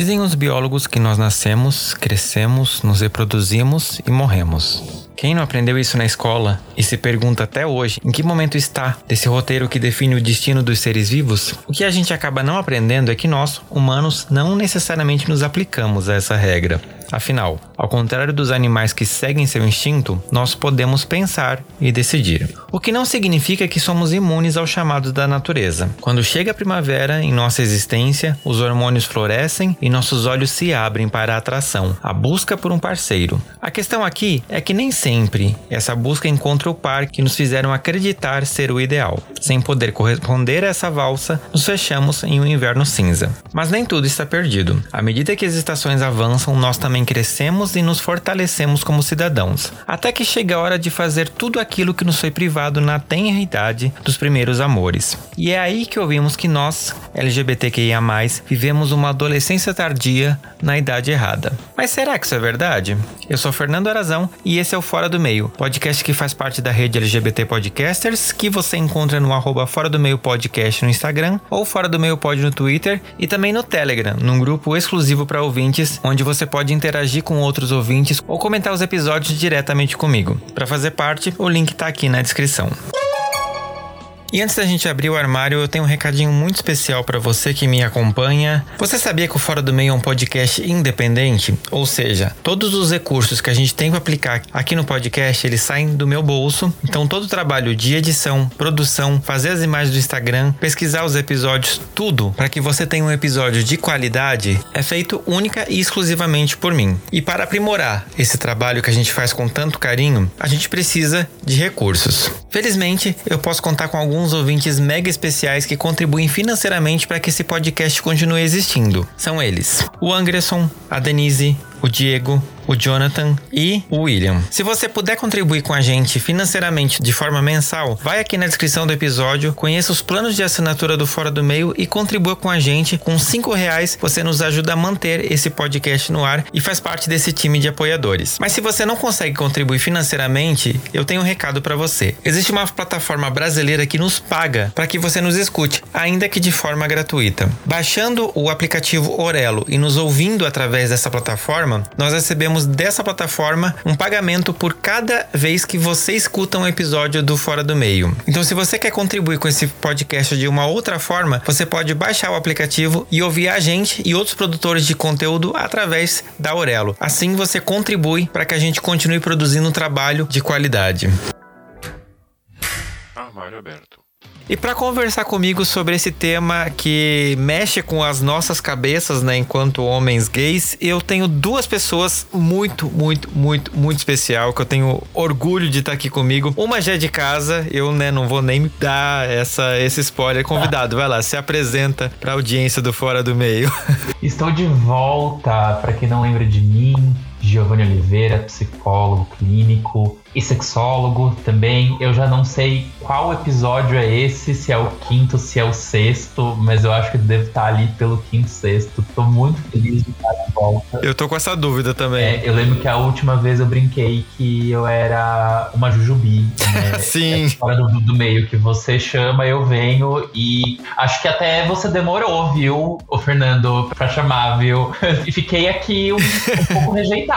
Dizem os biólogos que nós nascemos, crescemos, nos reproduzimos e morremos. Quem não aprendeu isso na escola e se pergunta até hoje em que momento está desse roteiro que define o destino dos seres vivos, o que a gente acaba não aprendendo é que nós, humanos, não necessariamente nos aplicamos a essa regra. Afinal, ao contrário dos animais que seguem seu instinto, nós podemos pensar e decidir. O que não significa que somos imunes ao chamado da natureza. Quando chega a primavera em nossa existência, os hormônios florescem e nossos olhos se abrem para a atração, a busca por um parceiro. A questão aqui é que nem sempre essa busca encontra o par que nos fizeram acreditar ser o ideal. Sem poder corresponder a essa valsa, nos fechamos em um inverno cinza. Mas nem tudo está perdido. À medida que as estações avançam, nós também também crescemos e nos fortalecemos como cidadãos, até que chega a hora de fazer tudo aquilo que nos foi privado na tenra idade dos primeiros amores. E é aí que ouvimos que nós, LGBTQIA, vivemos uma adolescência tardia na idade errada. Mas será que isso é verdade? Eu sou Fernando Arazão e esse é o Fora do Meio, podcast que faz parte da rede LGBT Podcasters, que você encontra no arroba Fora do Meio Podcast no Instagram ou Fora do Meio Pod no Twitter e também no Telegram, num grupo exclusivo para ouvintes, onde você pode interagir interagir com outros ouvintes ou comentar os episódios diretamente comigo. Para fazer parte, o link está aqui na descrição. E antes da gente abrir o armário, eu tenho um recadinho muito especial para você que me acompanha. Você sabia que o Fora do Meio é um podcast independente? Ou seja, todos os recursos que a gente tem para aplicar aqui no podcast, eles saem do meu bolso. Então todo o trabalho de edição, produção, fazer as imagens do Instagram, pesquisar os episódios, tudo para que você tenha um episódio de qualidade, é feito única e exclusivamente por mim. E para aprimorar esse trabalho que a gente faz com tanto carinho, a gente precisa de recursos. Felizmente, eu posso contar com alguns ouvintes mega especiais que contribuem financeiramente para que esse podcast continue existindo. São eles: o Anderson, a Denise, o Diego, o Jonathan e o William. Se você puder contribuir com a gente financeiramente de forma mensal, vai aqui na descrição do episódio, conheça os planos de assinatura do Fora do Meio e contribua com a gente. Com cinco reais você nos ajuda a manter esse podcast no ar e faz parte desse time de apoiadores. Mas se você não consegue contribuir financeiramente, eu tenho um recado para você. Existe uma plataforma brasileira que nos paga para que você nos escute, ainda que de forma gratuita. Baixando o aplicativo Orelo e nos ouvindo através dessa plataforma, nós recebemos recebemos dessa plataforma um pagamento por cada vez que você escuta um episódio do Fora do Meio. Então, se você quer contribuir com esse podcast de uma outra forma, você pode baixar o aplicativo e ouvir a gente e outros produtores de conteúdo através da Aurelo. Assim, você contribui para que a gente continue produzindo um trabalho de qualidade. Armário aberto. E para conversar comigo sobre esse tema que mexe com as nossas cabeças, né, enquanto homens gays, eu tenho duas pessoas muito, muito, muito, muito especial que eu tenho orgulho de estar aqui comigo. Uma já é de casa, eu, né, não vou nem dar essa esse spoiler. Convidado, vai lá, se apresenta para a audiência do Fora do Meio. Estou de volta, para quem não lembra de mim, Giovanni Oliveira, psicólogo clínico, e sexólogo também. Eu já não sei qual episódio é esse, se é o quinto, se é o sexto, mas eu acho que deve estar ali pelo quinto, sexto. Tô muito feliz de estar de volta. Eu tô com essa dúvida também. É, eu lembro que a última vez eu brinquei que eu era uma jujubi. Né? Sim. É fora do, do, meio que você chama, eu venho e acho que até você demorou, viu, o Fernando, pra chamar, viu? E fiquei aqui um, um pouco rejeitado.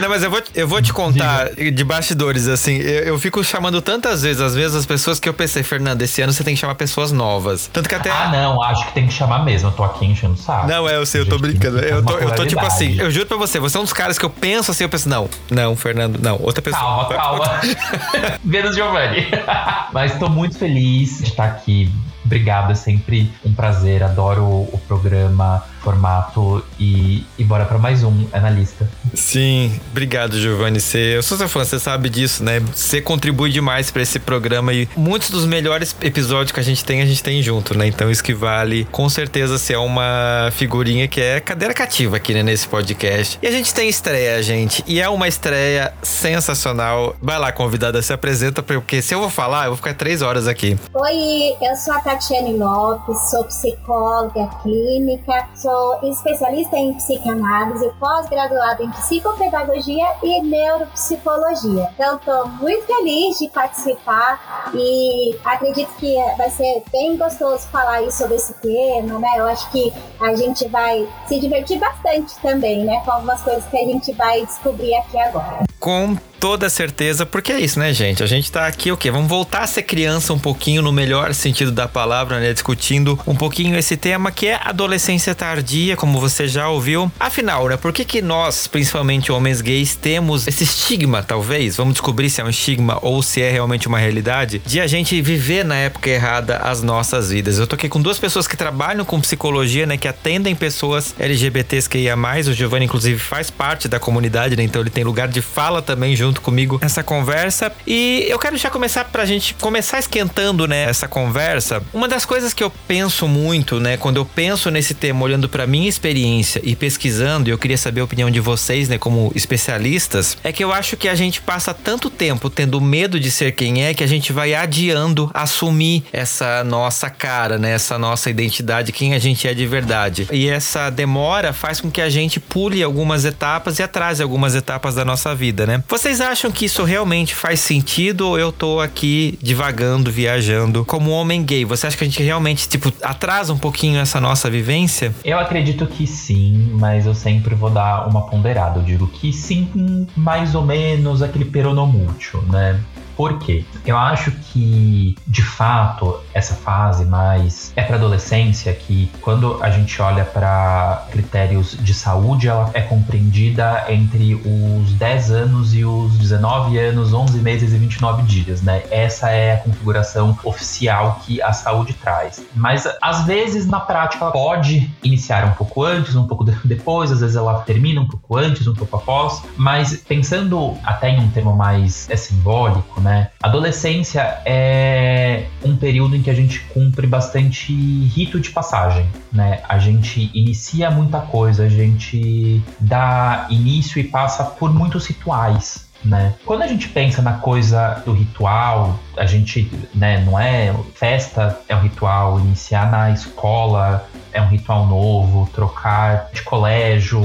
Não, mas eu vou, eu vou te contar. Diga de bastidores, assim, eu, eu, fico chamando tantas vezes, às vezes, as pessoas que eu pensei, Fernando, esse ano você tem que chamar pessoas novas. Tanto que até. Ah, não, acho que tem que chamar mesmo. Eu tô aqui enchendo o saco. Não, é, eu sei, eu tô brincando. Eu tô, eu tô tipo assim, eu juro pra você, você é um dos caras que eu penso assim, eu penso, não, não, Fernando, não, outra pessoa. Calma, calma. Vênus Giovanni. Mas tô muito feliz de estar aqui Obrigado, é sempre um prazer. Adoro o programa formato e, e bora para mais um analista. Sim, obrigado, Giovanni. Você, eu sou seu fã, você sabe disso, né? Você contribui demais para esse programa e muitos dos melhores episódios que a gente tem, a gente tem junto, né? Então isso que vale com certeza ser uma figurinha que é cadeira cativa aqui né, nesse podcast. E a gente tem estreia, gente, e é uma estreia sensacional. Vai lá, convidada, se apresenta, porque se eu vou falar, eu vou ficar três horas aqui. Oi, eu sou a Tatiane Lopes, sou psicóloga clínica, sou especialista em psicanálise, pós-graduada em psicopedagogia e neuropsicologia. Então, estou muito feliz de participar e acredito que vai ser bem gostoso falar aí sobre esse tema, né? Eu acho que a gente vai se divertir bastante também, né? Com algumas coisas que a gente vai descobrir aqui agora. Com toda certeza, porque é isso, né, gente? A gente tá aqui o quê? Vamos voltar a ser criança um pouquinho no melhor sentido da palavra, né? Discutindo um pouquinho esse tema que é adolescência tardia, como você já ouviu. Afinal, né, por que que nós, principalmente homens gays, temos esse estigma, talvez? Vamos descobrir se é um estigma ou se é realmente uma realidade de a gente viver na época errada as nossas vidas. Eu tô aqui com duas pessoas que trabalham com psicologia, né, que atendem pessoas LGBTs que ia mais. O Giovanni inclusive faz parte da comunidade, né? Então ele tem lugar de fala também junto junto comigo nessa conversa. E eu quero já começar pra gente começar esquentando, né, essa conversa. Uma das coisas que eu penso muito, né, quando eu penso nesse tema, olhando para minha experiência e pesquisando, e eu queria saber a opinião de vocês, né, como especialistas, é que eu acho que a gente passa tanto tempo tendo medo de ser quem é que a gente vai adiando assumir essa nossa cara, né, essa nossa identidade, quem a gente é de verdade. E essa demora faz com que a gente pule algumas etapas e atrase algumas etapas da nossa vida, né? Vocês acham que isso realmente faz sentido ou eu tô aqui divagando, viajando como homem gay? Você acha que a gente realmente, tipo, atrasa um pouquinho essa nossa vivência? Eu acredito que sim, mas eu sempre vou dar uma ponderada. Eu digo que sim, mais ou menos aquele peronomútil, né? Por quê? Eu acho que, de fato, essa fase mais é para adolescência que quando a gente olha para critérios de saúde, ela é compreendida entre os 10 anos e os 19 anos, 11 meses e 29 dias, né? Essa é a configuração oficial que a saúde traz. Mas às vezes na prática ela pode iniciar um pouco antes, um pouco depois, às vezes ela termina um pouco antes, um pouco após, mas pensando até em um termo mais é simbólico, né? Adolescência é um período em que a gente cumpre bastante rito de passagem, né? A gente inicia muita coisa, a gente dá início e passa por muitos rituais. Né? Quando a gente pensa na coisa do ritual, a gente, né, não é festa é um ritual, iniciar na escola é um ritual novo, trocar de colégio,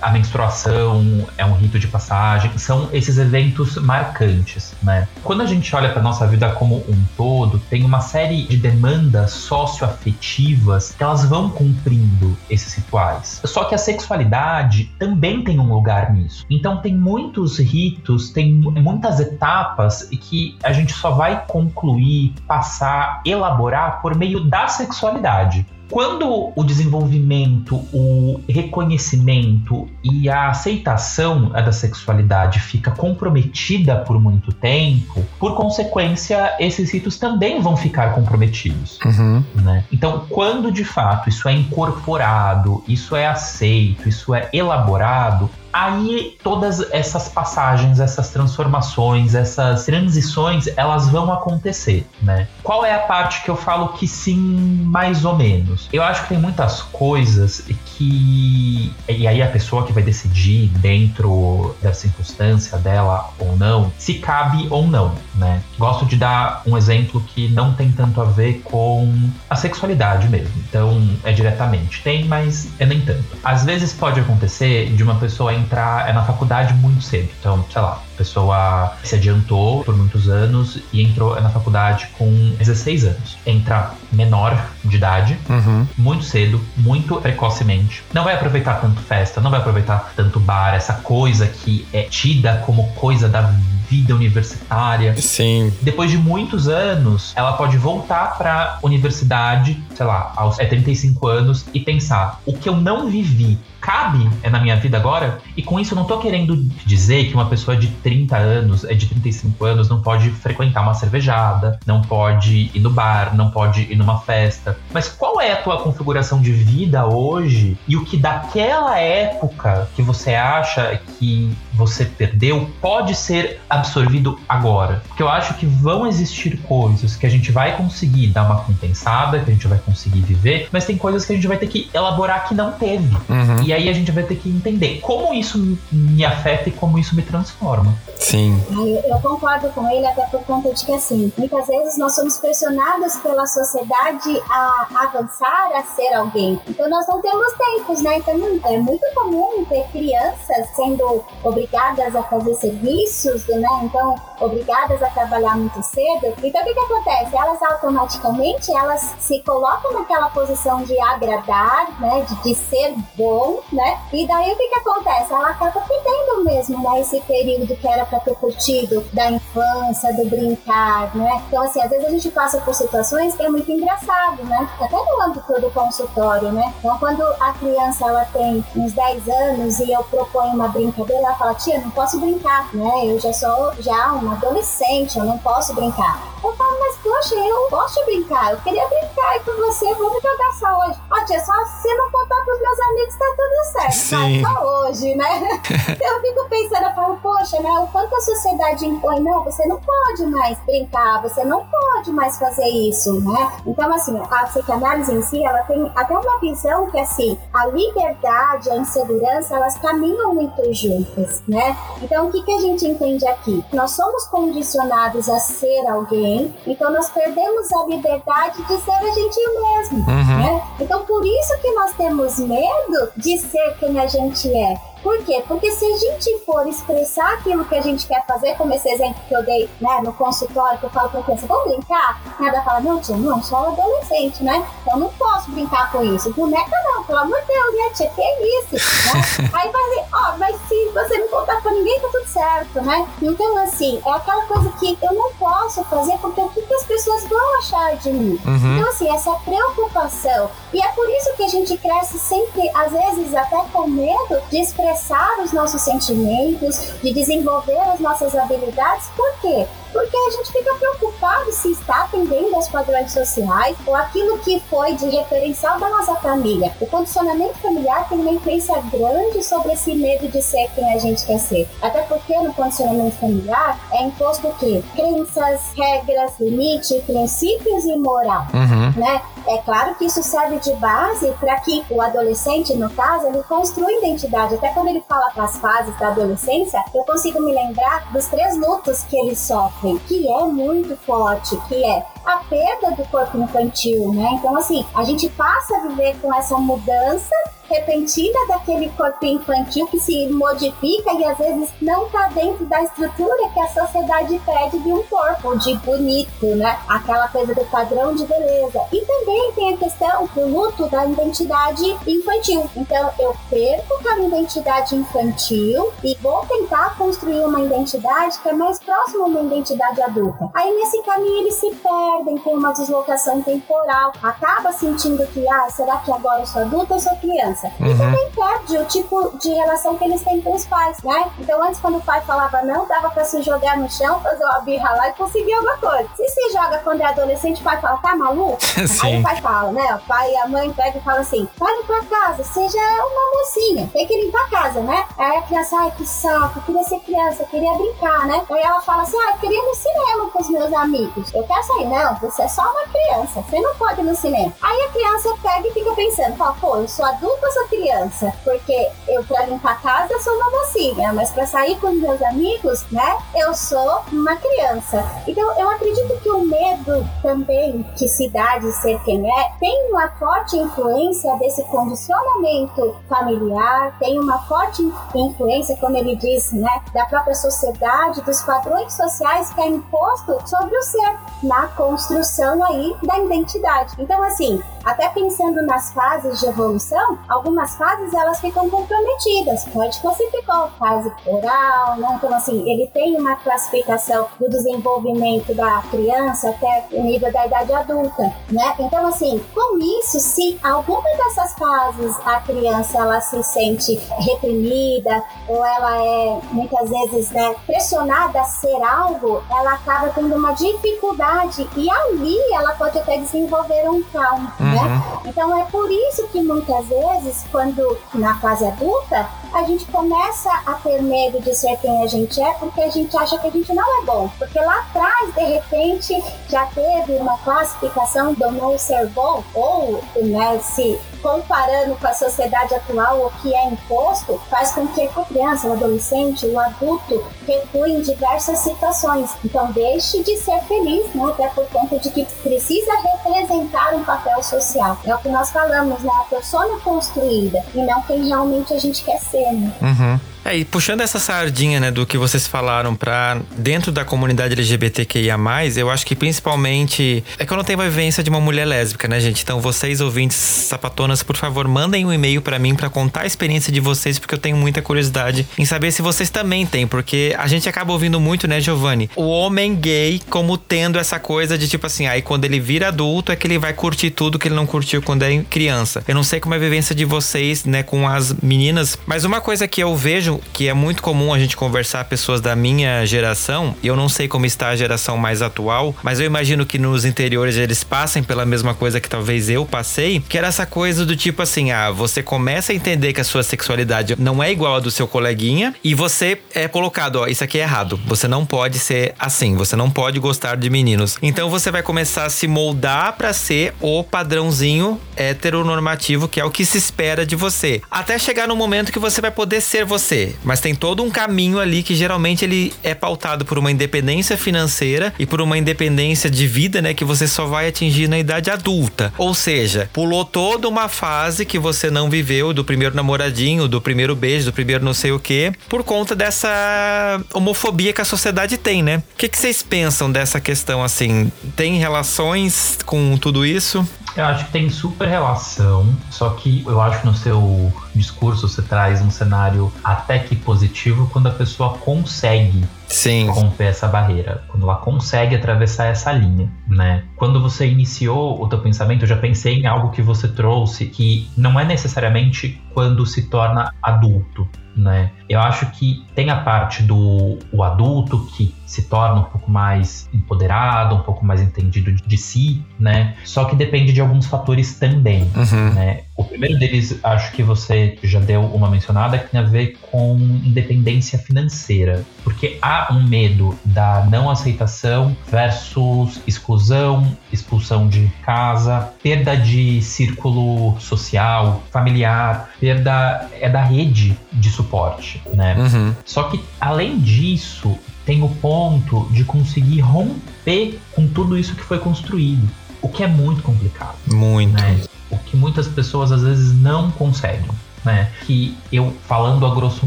a menstruação é um rito de passagem, são esses eventos marcantes, né? Quando a gente olha para nossa vida como um todo, tem uma série de demandas socioafetivas que elas vão cumprindo esses rituais. Só que a sexualidade também tem um lugar nisso. Então tem muitos ritos, tem muitas etapas que a gente só vai concluir, passar, elaborar por meio da sexualidade. Quando o desenvolvimento, o reconhecimento e a aceitação da sexualidade fica comprometida por muito tempo, por consequência, esses ritos também vão ficar comprometidos. Uhum. Né? Então, quando de fato isso é incorporado, isso é aceito, isso é elaborado, aí todas essas passagens, essas transformações, essas transições, elas vão acontecer, né? Qual é a parte que eu falo que sim, mais ou menos? Eu acho que tem muitas coisas que e aí a pessoa que vai decidir dentro da circunstância dela ou não, se cabe ou não, né? Gosto de dar um exemplo que não tem tanto a ver com a sexualidade mesmo. Então, é diretamente. Tem, mas é nem tanto. Às vezes pode acontecer de uma pessoa entrar é na faculdade muito cedo. Então, sei lá, a pessoa se adiantou por muitos anos e entrou na faculdade com 16 anos. Entra menor de idade, uhum. muito cedo, muito precocemente. Não vai aproveitar tanto festa, não vai aproveitar tanto bar, essa coisa que é tida como coisa da vida universitária. Sim. Depois de muitos anos, ela pode voltar para universidade, sei lá, aos é, 35 anos e pensar: o que eu não vivi cabe é na minha vida agora? E com isso eu não tô querendo dizer que uma pessoa de 30 anos, é de 35 anos, não pode frequentar uma cervejada, não pode ir no bar, não pode ir numa festa. Mas qual é a tua configuração de vida hoje e o que daquela época que você acha que você perdeu pode ser absorvido agora? Porque eu acho que vão existir coisas que a gente vai conseguir dar uma compensada, que a gente vai conseguir viver, mas tem coisas que a gente vai ter que elaborar que não teve. Uhum. E aí a gente vai ter que entender como isso me afeta e como isso me transforma. Sim. Eu, eu concordo com ele até por conta de que, assim, muitas vezes nós somos pressionados pela sociedade a avançar, a ser alguém. Então nós não temos tempos, né? Então é muito comum ter crianças sendo obrigadas a fazer serviços, né? Então obrigadas a trabalhar muito cedo. Então o que, que acontece? Elas automaticamente elas se colocam naquela posição de agradar, né? De, de ser bom, né? E daí o que, que acontece? Ela acaba perdendo mesmo, né? Esse período que era para ter curtido da infância, do brincar, né? Então, assim, às vezes a gente passa por situações que é muito engraçado, né? Até no âmbito do consultório, né? Então, quando a criança ela tem uns 10 anos e eu proponho uma brincadeira, ela fala, tia, não posso brincar, né? Eu já sou já uma adolescente, eu não posso brincar. Eu falo, mas poxa, eu gosto de brincar, eu queria brincar com você, vamos jogar só hoje. Ó, tia, só se não contar pros meus amigos, tá tudo certo. Sim. Mas só hoje, né? eu fico pensando, eu falo, poxa, né? O quanto a sociedade impõe, não, você não pode mais brincar, você não pode mais fazer isso, né? Então, assim, a psicanálise em si, ela tem até uma visão que, assim, a liberdade, a insegurança, elas caminham muito juntas, né? Então, o que, que a gente entende aqui? Nós somos condicionados a ser alguém então nós perdemos a liberdade de ser a gente mesmo. Uhum. Né? Então por isso que nós temos medo de ser quem a gente é. Por quê? Porque se a gente for expressar aquilo que a gente quer fazer, como esse exemplo que eu dei né, no consultório, que eu falo pra criança, vamos brincar? Nada fala, não, tia, não, sou adolescente, né? Então não posso brincar com isso. Boneca não, pelo amor de Deus, né, tia? Que é isso? Né? Aí vai dizer, ó, oh, mas se você não contar pra ninguém, tá tudo certo, né? Então, assim, é aquela coisa que eu não posso fazer porque o que, que as pessoas vão achar de mim? Uhum. Então, assim, essa preocupação. E é por isso que a gente cresce sempre, às vezes, até com medo de expressar os nossos sentimentos, de desenvolver as nossas habilidades. Por quê? Porque a gente fica preocupado se está atendendo aos padrões sociais ou aquilo que foi de referencial da nossa família. O condicionamento familiar tem uma influência grande sobre esse medo de ser quem a gente quer ser. Até porque no condicionamento familiar é imposto o quê? Crenças, regras, limites, princípios e moral, uhum. né? É claro que isso serve de base para que o adolescente, no caso, ele construa identidade. Até quando ele fala para as fases da adolescência, eu consigo me lembrar dos três lutos que ele sofre que é muito forte, que é a perda do corpo infantil, né? Então, assim, a gente passa a viver com essa mudança repentina daquele corpo infantil que se modifica e às vezes não está dentro da estrutura que a sociedade pede de um corpo, de bonito, né? Aquela coisa do padrão de beleza. E também tem a questão do luto da identidade infantil. Então eu perco aquela identidade infantil e vou tentar construir uma identidade que é mais próxima a uma identidade adulta. Aí nesse caminho eles se perdem, tem uma deslocação temporal, acaba sentindo que, ah, será que agora eu sou adulta ou sou criança? Criança. Uhum. E também perde o tipo de relação que eles têm com os pais, né? Então, antes, quando o pai falava não, dava pra se jogar no chão, fazer uma birra lá e conseguir alguma coisa. Se se joga quando é adolescente, o pai fala, tá maluco? Aí o pai fala, né? O pai e a mãe pegam e falam assim: vai limpar a casa, seja uma mocinha, tem que limpar a casa, né? Aí a criança, ai, que saco, queria ser criança, queria brincar, né? Aí ela fala assim: ah, eu queria ir no cinema com os meus amigos. Eu quero sair, não, você é só uma criança, você não pode ir no cinema. Aí a criança pega e fica pensando, fala, pô, eu sou adulta sou criança, porque eu para limpar a casa sou uma mocinha, mas para sair com meus amigos, né, eu sou uma criança. Então eu acredito que o medo também que se dá de ser quem é, tem uma forte influência desse condicionamento familiar, tem uma forte influência, como ele disse, né, da própria sociedade, dos padrões sociais que é imposto sobre o ser na construção aí da identidade. Então, assim, até pensando nas fases de evolução, algumas fases elas ficam comprometidas. Pode classificar fase oral, né? Então, assim, ele tem uma classificação do desenvolvimento da criança até o nível da idade adulta, né? Então, assim, com isso, se alguma dessas fases a criança ela se sente reprimida ou ela é muitas vezes né, pressionada a ser algo, ela acaba tendo uma dificuldade e ali ela pode até desenvolver um trauma, né? uhum. né? Então é por isso que muitas vezes, quando na fase adulta, a gente começa a ter medo de ser quem a gente é, porque a gente acha que a gente não é bom. Porque lá atrás, de repente, já teve uma classificação do não ser bom, ou né, se comparando com a sociedade atual, o que é imposto, faz com que a criança, o adolescente, o adulto recue em diversas situações. Então, deixe de ser feliz, né? até por conta de que precisa representar um papel social. É o que nós falamos, né? A persona construída e não quem realmente a gente quer ser. Né? Uhum. É, e puxando essa sardinha, né, do que vocês falaram para dentro da comunidade LGBTQIA+, eu acho que principalmente é que eu não tenho a vivência de uma mulher lésbica, né, gente? Então vocês ouvintes sapatonas, por favor, mandem um e-mail para mim para contar a experiência de vocês, porque eu tenho muita curiosidade em saber se vocês também têm, porque a gente acaba ouvindo muito, né, Giovanni? O homem gay como tendo essa coisa de tipo assim, aí quando ele vira adulto é que ele vai curtir tudo que ele não curtiu quando é criança. Eu não sei como é a vivência de vocês, né, com as meninas, mas uma coisa que eu vejo vejo que é muito comum a gente conversar pessoas da minha geração, eu não sei como está a geração mais atual, mas eu imagino que nos interiores eles passem pela mesma coisa que talvez eu passei, que era essa coisa do tipo assim, ah, você começa a entender que a sua sexualidade não é igual a do seu coleguinha e você é colocado, ó, isso aqui é errado. Você não pode ser assim, você não pode gostar de meninos. Então você vai começar a se moldar para ser o padrãozinho heteronormativo que é o que se espera de você. Até chegar no momento que você vai poder ser você mas tem todo um caminho ali que geralmente ele é pautado por uma independência financeira e por uma independência de vida, né, que você só vai atingir na idade adulta. Ou seja, pulou toda uma fase que você não viveu do primeiro namoradinho, do primeiro beijo, do primeiro não sei o que, por conta dessa homofobia que a sociedade tem, né? O que, que vocês pensam dessa questão assim? Tem relações com tudo isso? Eu acho que tem super relação, só que eu acho que no seu discurso você traz um cenário até que positivo quando a pessoa consegue Sim. romper essa barreira, quando ela consegue atravessar essa linha, né? Quando você iniciou o teu pensamento, eu já pensei em algo que você trouxe que não é necessariamente quando se torna adulto, né? Eu acho que tem a parte do o adulto que se torna um pouco mais empoderado, um pouco mais entendido de, de si, né? Só que depende de alguns fatores também, uhum. né? O primeiro deles, acho que você já deu uma mencionada, que tem a ver com independência financeira, porque há um medo da não aceitação versus exclusão, expulsão de casa, perda de círculo social, familiar, perda é da rede de suporte, né? Uhum. Só que além disso, tem o ponto de conseguir romper com tudo isso que foi construído, o que é muito complicado. Muito. Né? O que muitas pessoas às vezes não conseguem, né? Que eu falando a grosso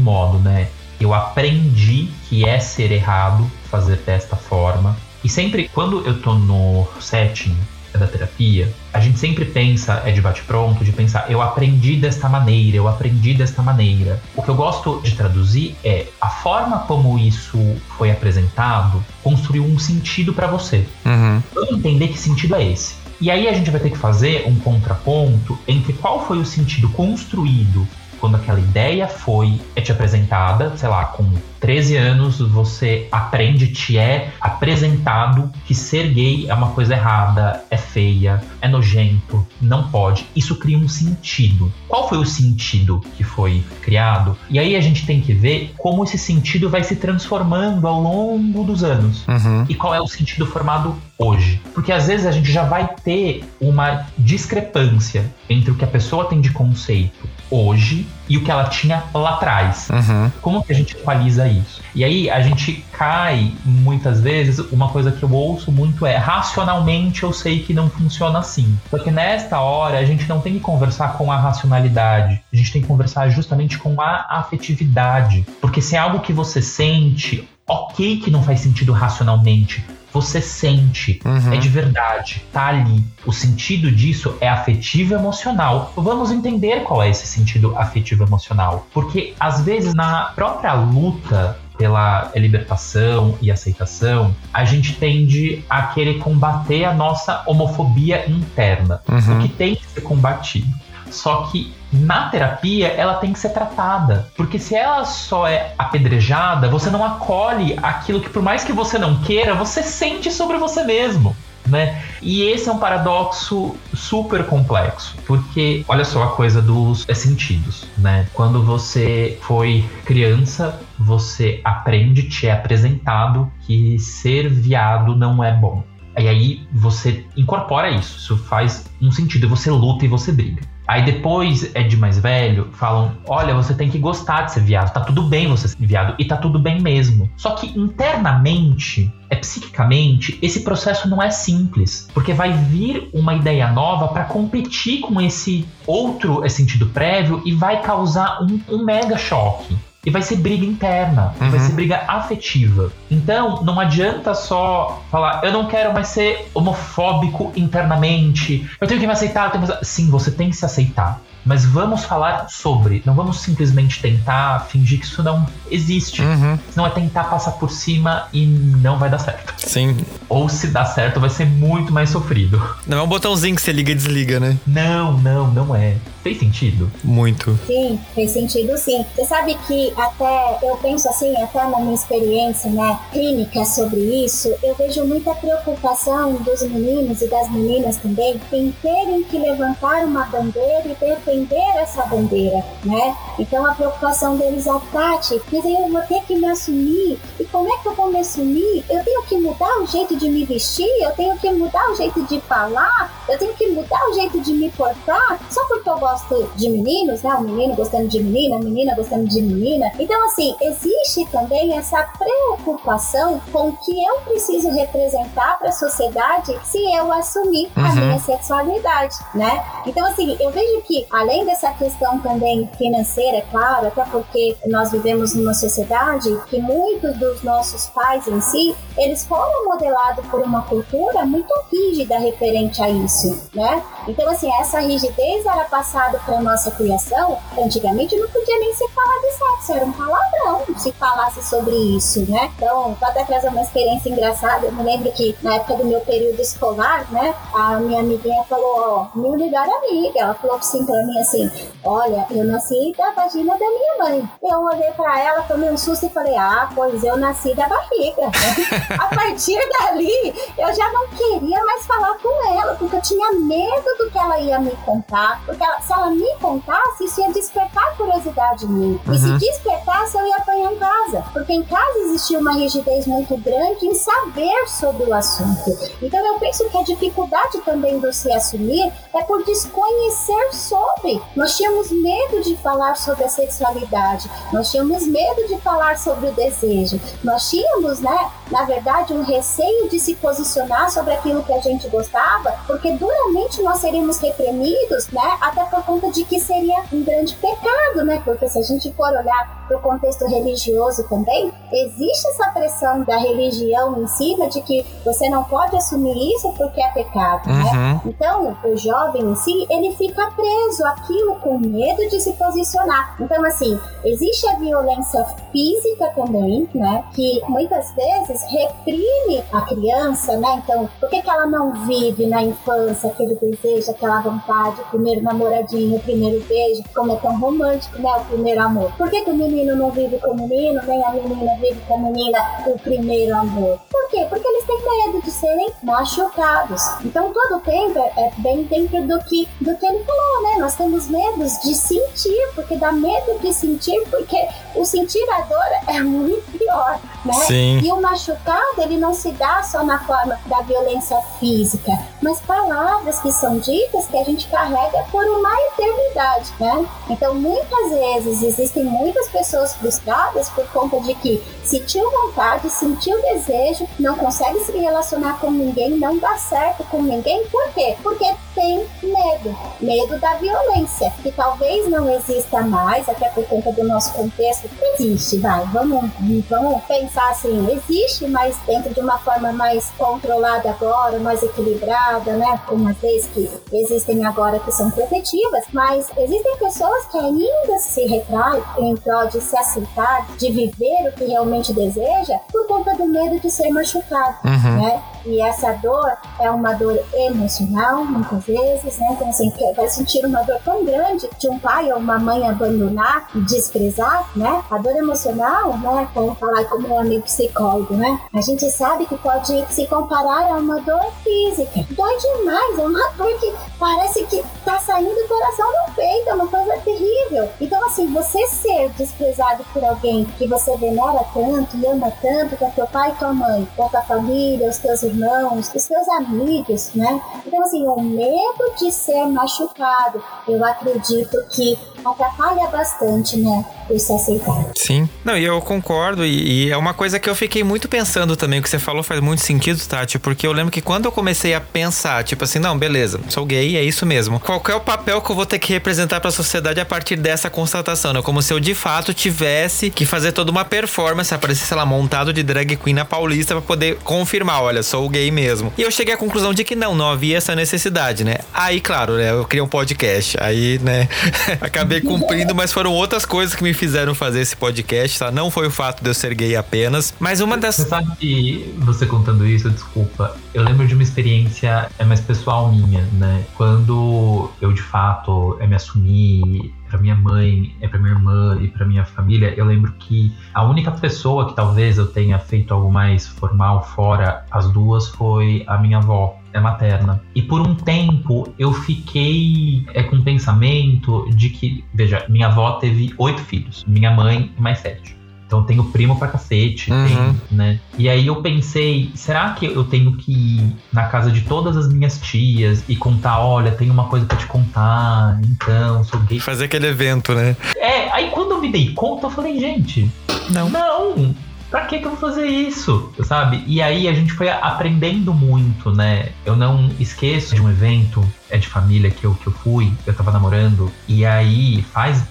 modo, né? Eu aprendi que é ser errado fazer desta forma. E sempre quando eu tô no setting da terapia, a gente sempre pensa, é de bate-pronto, de pensar, eu aprendi desta maneira, eu aprendi desta maneira. O que eu gosto de traduzir é a forma como isso foi apresentado construiu um sentido para você. Uhum. Vamos entender que sentido é esse. E aí a gente vai ter que fazer um contraponto entre qual foi o sentido construído quando aquela ideia foi é te apresentada, sei lá, com 13 anos você aprende, te é apresentado que ser gay é uma coisa errada, é feia, é nojento, não pode. Isso cria um sentido. Qual foi o sentido que foi criado? E aí a gente tem que ver como esse sentido vai se transformando ao longo dos anos. Uhum. E qual é o sentido formado hoje. Porque às vezes a gente já vai ter uma discrepância entre o que a pessoa tem de conceito hoje e o que ela tinha lá atrás. Uhum. Como que a gente equaliza isso? E aí a gente cai muitas vezes, uma coisa que eu ouço muito é racionalmente eu sei que não funciona assim. Porque nesta hora a gente não tem que conversar com a racionalidade, a gente tem que conversar justamente com a afetividade. Porque se é algo que você sente, ok que não faz sentido racionalmente, você sente, Uhum. é de verdade, tá ali. O sentido disso é afetivo emocional. Vamos entender qual é esse sentido afetivo emocional. Porque às vezes na própria luta pela libertação e aceitação, a gente tende a querer combater a nossa homofobia interna, Uhum. o que tem que ser combatido. Só que na terapia ela tem que ser tratada, porque se ela só é apedrejada, você não acolhe aquilo que por mais que você não queira, você sente sobre você mesmo. Né? E esse é um paradoxo super complexo, porque olha só a coisa dos é, sentidos, né? Quando você foi criança, você aprende, te é apresentado que ser viado não é bom. E aí você incorpora isso, isso faz um sentido, você luta e você briga. Aí depois é de mais velho, falam: olha, você tem que gostar de ser viado, tá tudo bem você ser viado, e tá tudo bem mesmo. Só que internamente, é psiquicamente, esse processo não é simples, porque vai vir uma ideia nova para competir com esse outro é, sentido prévio e vai causar um, um mega choque. E vai ser briga interna, Uhum. vai ser briga afetiva. Então, não adianta só falar, eu não quero mais ser homofóbico internamente, eu tenho que me aceitar. eu tenho que. Sim, você tem que se aceitar. Mas vamos falar sobre, não vamos simplesmente tentar fingir que isso não existe. Uhum. Senão é tentar passar por cima e não vai dar certo. Sim. Ou se dá certo, vai ser muito mais sofrido. Não é um botãozinho que você liga e desliga, né? Não, não, não é. Fez sentido? Muito. Sim, fez sentido sim. Você sabe que até eu penso assim, até na minha experiência né, clínica sobre isso, eu vejo muita preocupação dos meninos e das meninas também em terem que levantar uma bandeira e defender essa bandeira, né? Então a preocupação deles é Tati, mas aí eu vou ter que me assumir. E como é que eu vou me assumir? Eu tenho que mudar o jeito de me vestir, eu tenho que mudar o jeito de falar, eu tenho que mudar o jeito de me portar, só porque eu gosto de meninos, né? Um menino gostando de menina, a menina gostando de menina. Então, assim, existe também essa preocupação com o que eu preciso representar para a sociedade se eu assumir a Uhum. minha sexualidade, né? Então, assim, eu vejo que além dessa questão também financeira, é claro, até porque nós vivemos numa sociedade que muitos dos nossos pais em si, eles foram modelados por uma cultura muito rígida referente a isso, né? Então, assim, essa rigidez era passada para nossa criação. Antigamente não podia nem se falar de sexo, era um palavrão se falasse sobre isso, né? Então, vou até trazer uma experiência engraçada. Eu me lembro que na época do meu período escolar, né, a minha amiguinha falou, ó, minha melhor amiga, ela falou assim pra mim assim: Olha, eu nasci da vagina da minha mãe. Eu olhei pra ela, tomei um susto e falei: Ah, pois eu nasci da barriga. a partir dali, eu já não queria mais falar com ela, porque eu tinha medo do que ela ia me contar. Porque ela- se ela me contasse, isso ia despertar curiosidade em mim. E se Uhum. despertasse, eu ia apanhar em casa. Porque em casa existia uma rigidez muito grande em saber sobre o assunto. Então eu penso que a dificuldade também do se assumir é por desconhecer sobre. Nós tínhamos medo de falar sobre a sexualidade, nós tínhamos medo de falar sobre o desejo, nós tínhamos, né, na verdade, um receio de se posicionar sobre aquilo que a gente gostava, porque duramente nós seríamos reprimidos, né, até por conta de que seria um grande pecado, né, porque se a gente for olhar para o contexto religioso também, existe essa pressão da religião em cima de que você não pode assumir isso porque é pecado, né? Uhum. Então, o jovem em si, ele fica preso àquilo com medo de se posicionar. Então, assim, existe a violência física também, né? Que muitas vezes reprime a criança, né? Então, por que, que ela não vive na infância aquele desejo, aquela vontade, o primeiro namoradinho, o primeiro beijo, como é tão romântico, né? O primeiro amor. Por que, que o menino não vive com o menino, nem a menina vive com a menina o primeiro amor? Por quê? Porque eles têm medo de serem machucados. Então, todo o tempo é bem dentro do que, do que ele falou, né? Nós nós temos medos de sentir, porque dá medo de sentir, porque o sentir a dor é muito pior, né? Sim. E o machucado, ele não se dá só na forma da violência física, mas palavras que são ditas que a gente carrega por uma eternidade, né? Então, muitas vezes existem muitas pessoas frustradas por conta de que sentiu vontade, sentiu desejo, não consegue se relacionar com ninguém, não dá certo com ninguém. Por quê? Porque tem medo, medo da violência, que talvez não exista mais, até por conta do nosso contexto. Existe, vai, vamos, vamos pensar assim, existe, mas dentro de uma forma mais controlada agora, mais equilibrada, né? As leis que existem agora que são protetivas, mas existem pessoas que ainda se retraem em prol de se aceitar, de viver o que realmente deseja, por conta do medo de ser machucado, Uhum. né? E essa dor é uma dor emocional, muitas vezes, né? Então, assim, vai sentir uma dor tão grande de um pai ou uma mãe abandonar e desprezar, né? A dor emocional, né? Vamos falar como um amigo psicólogo, né? A gente sabe que pode se comparar a uma dor física. Dói demais, é uma dor que parece que tá saindo do coração do peito, é uma coisa terrível. Então, assim, você ser desprezado por alguém que você venera tanto e ama tanto, que é teu pai tua mãe, ou tua família, os teus irmãos, os teus amigos, né? Então, assim, o medo de ser machucado, eu acredito que atrapalha bastante, né? O se aceitar. Sim. Não, e eu concordo. E, e é uma coisa que eu fiquei muito pensando também. O que você falou faz muito sentido, Tati. Porque eu lembro que quando eu comecei a pensar, tipo assim, não, beleza, sou gay, é isso mesmo. Qual é o papel que eu vou ter que representar pra sociedade a partir dessa constatação? Né? Como se eu de fato tivesse que fazer toda uma performance, aparecer, sei lá, montado de drag queen na Paulista pra poder confirmar, olha, sou gay mesmo. E eu cheguei à conclusão de que não, não havia essa necessidade, né? Aí, claro, né, eu criei um podcast. Aí, né, acabei cumprindo, mas foram outras coisas que me fizeram fazer esse podcast, tá? Não foi o fato de eu ser gay apenas, mas uma das. Você sabe que você contando isso, desculpa, eu lembro de uma experiência é mais pessoal minha, né? Quando eu de fato me assumi pra minha mãe, é pra minha irmã e pra minha família, eu lembro que a única pessoa que talvez eu tenha feito algo mais formal fora as duas foi a minha avó, é materna. E por um tempo eu fiquei é, com o pensamento de que, veja, minha avó teve oito filhos, minha mãe mais sete. Então eu tenho primo pra cacete, Uhum. tem, né? E aí eu pensei, será que eu tenho que ir na casa de todas as minhas tias e contar, olha, tem uma coisa pra te contar, então, sou gay. Fazer aquele evento, né? É, aí quando eu me dei conta, eu falei, gente, Não. não, pra que que eu vou fazer isso? Sabe? E aí a gente foi aprendendo muito, né? Eu não esqueço de um evento é de família que eu, que eu fui, eu tava namorando, e aí faz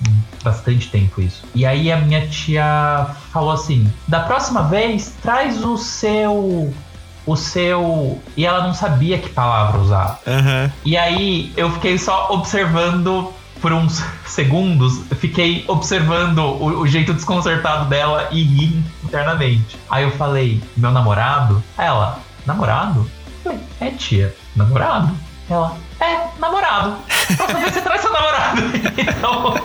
bastante tempo isso. E aí a minha tia falou assim: da próxima vez, traz o seu. O seu. E ela não sabia que palavra usar. Aham. E aí eu fiquei só observando por uns segundos, fiquei observando o, o jeito desconcertado dela e ri internamente. Aí eu falei, meu namorado? Ela, namorado? Falei, é tia, namorado? Ela, é, namorado. Vez você traz seu namorado. Então,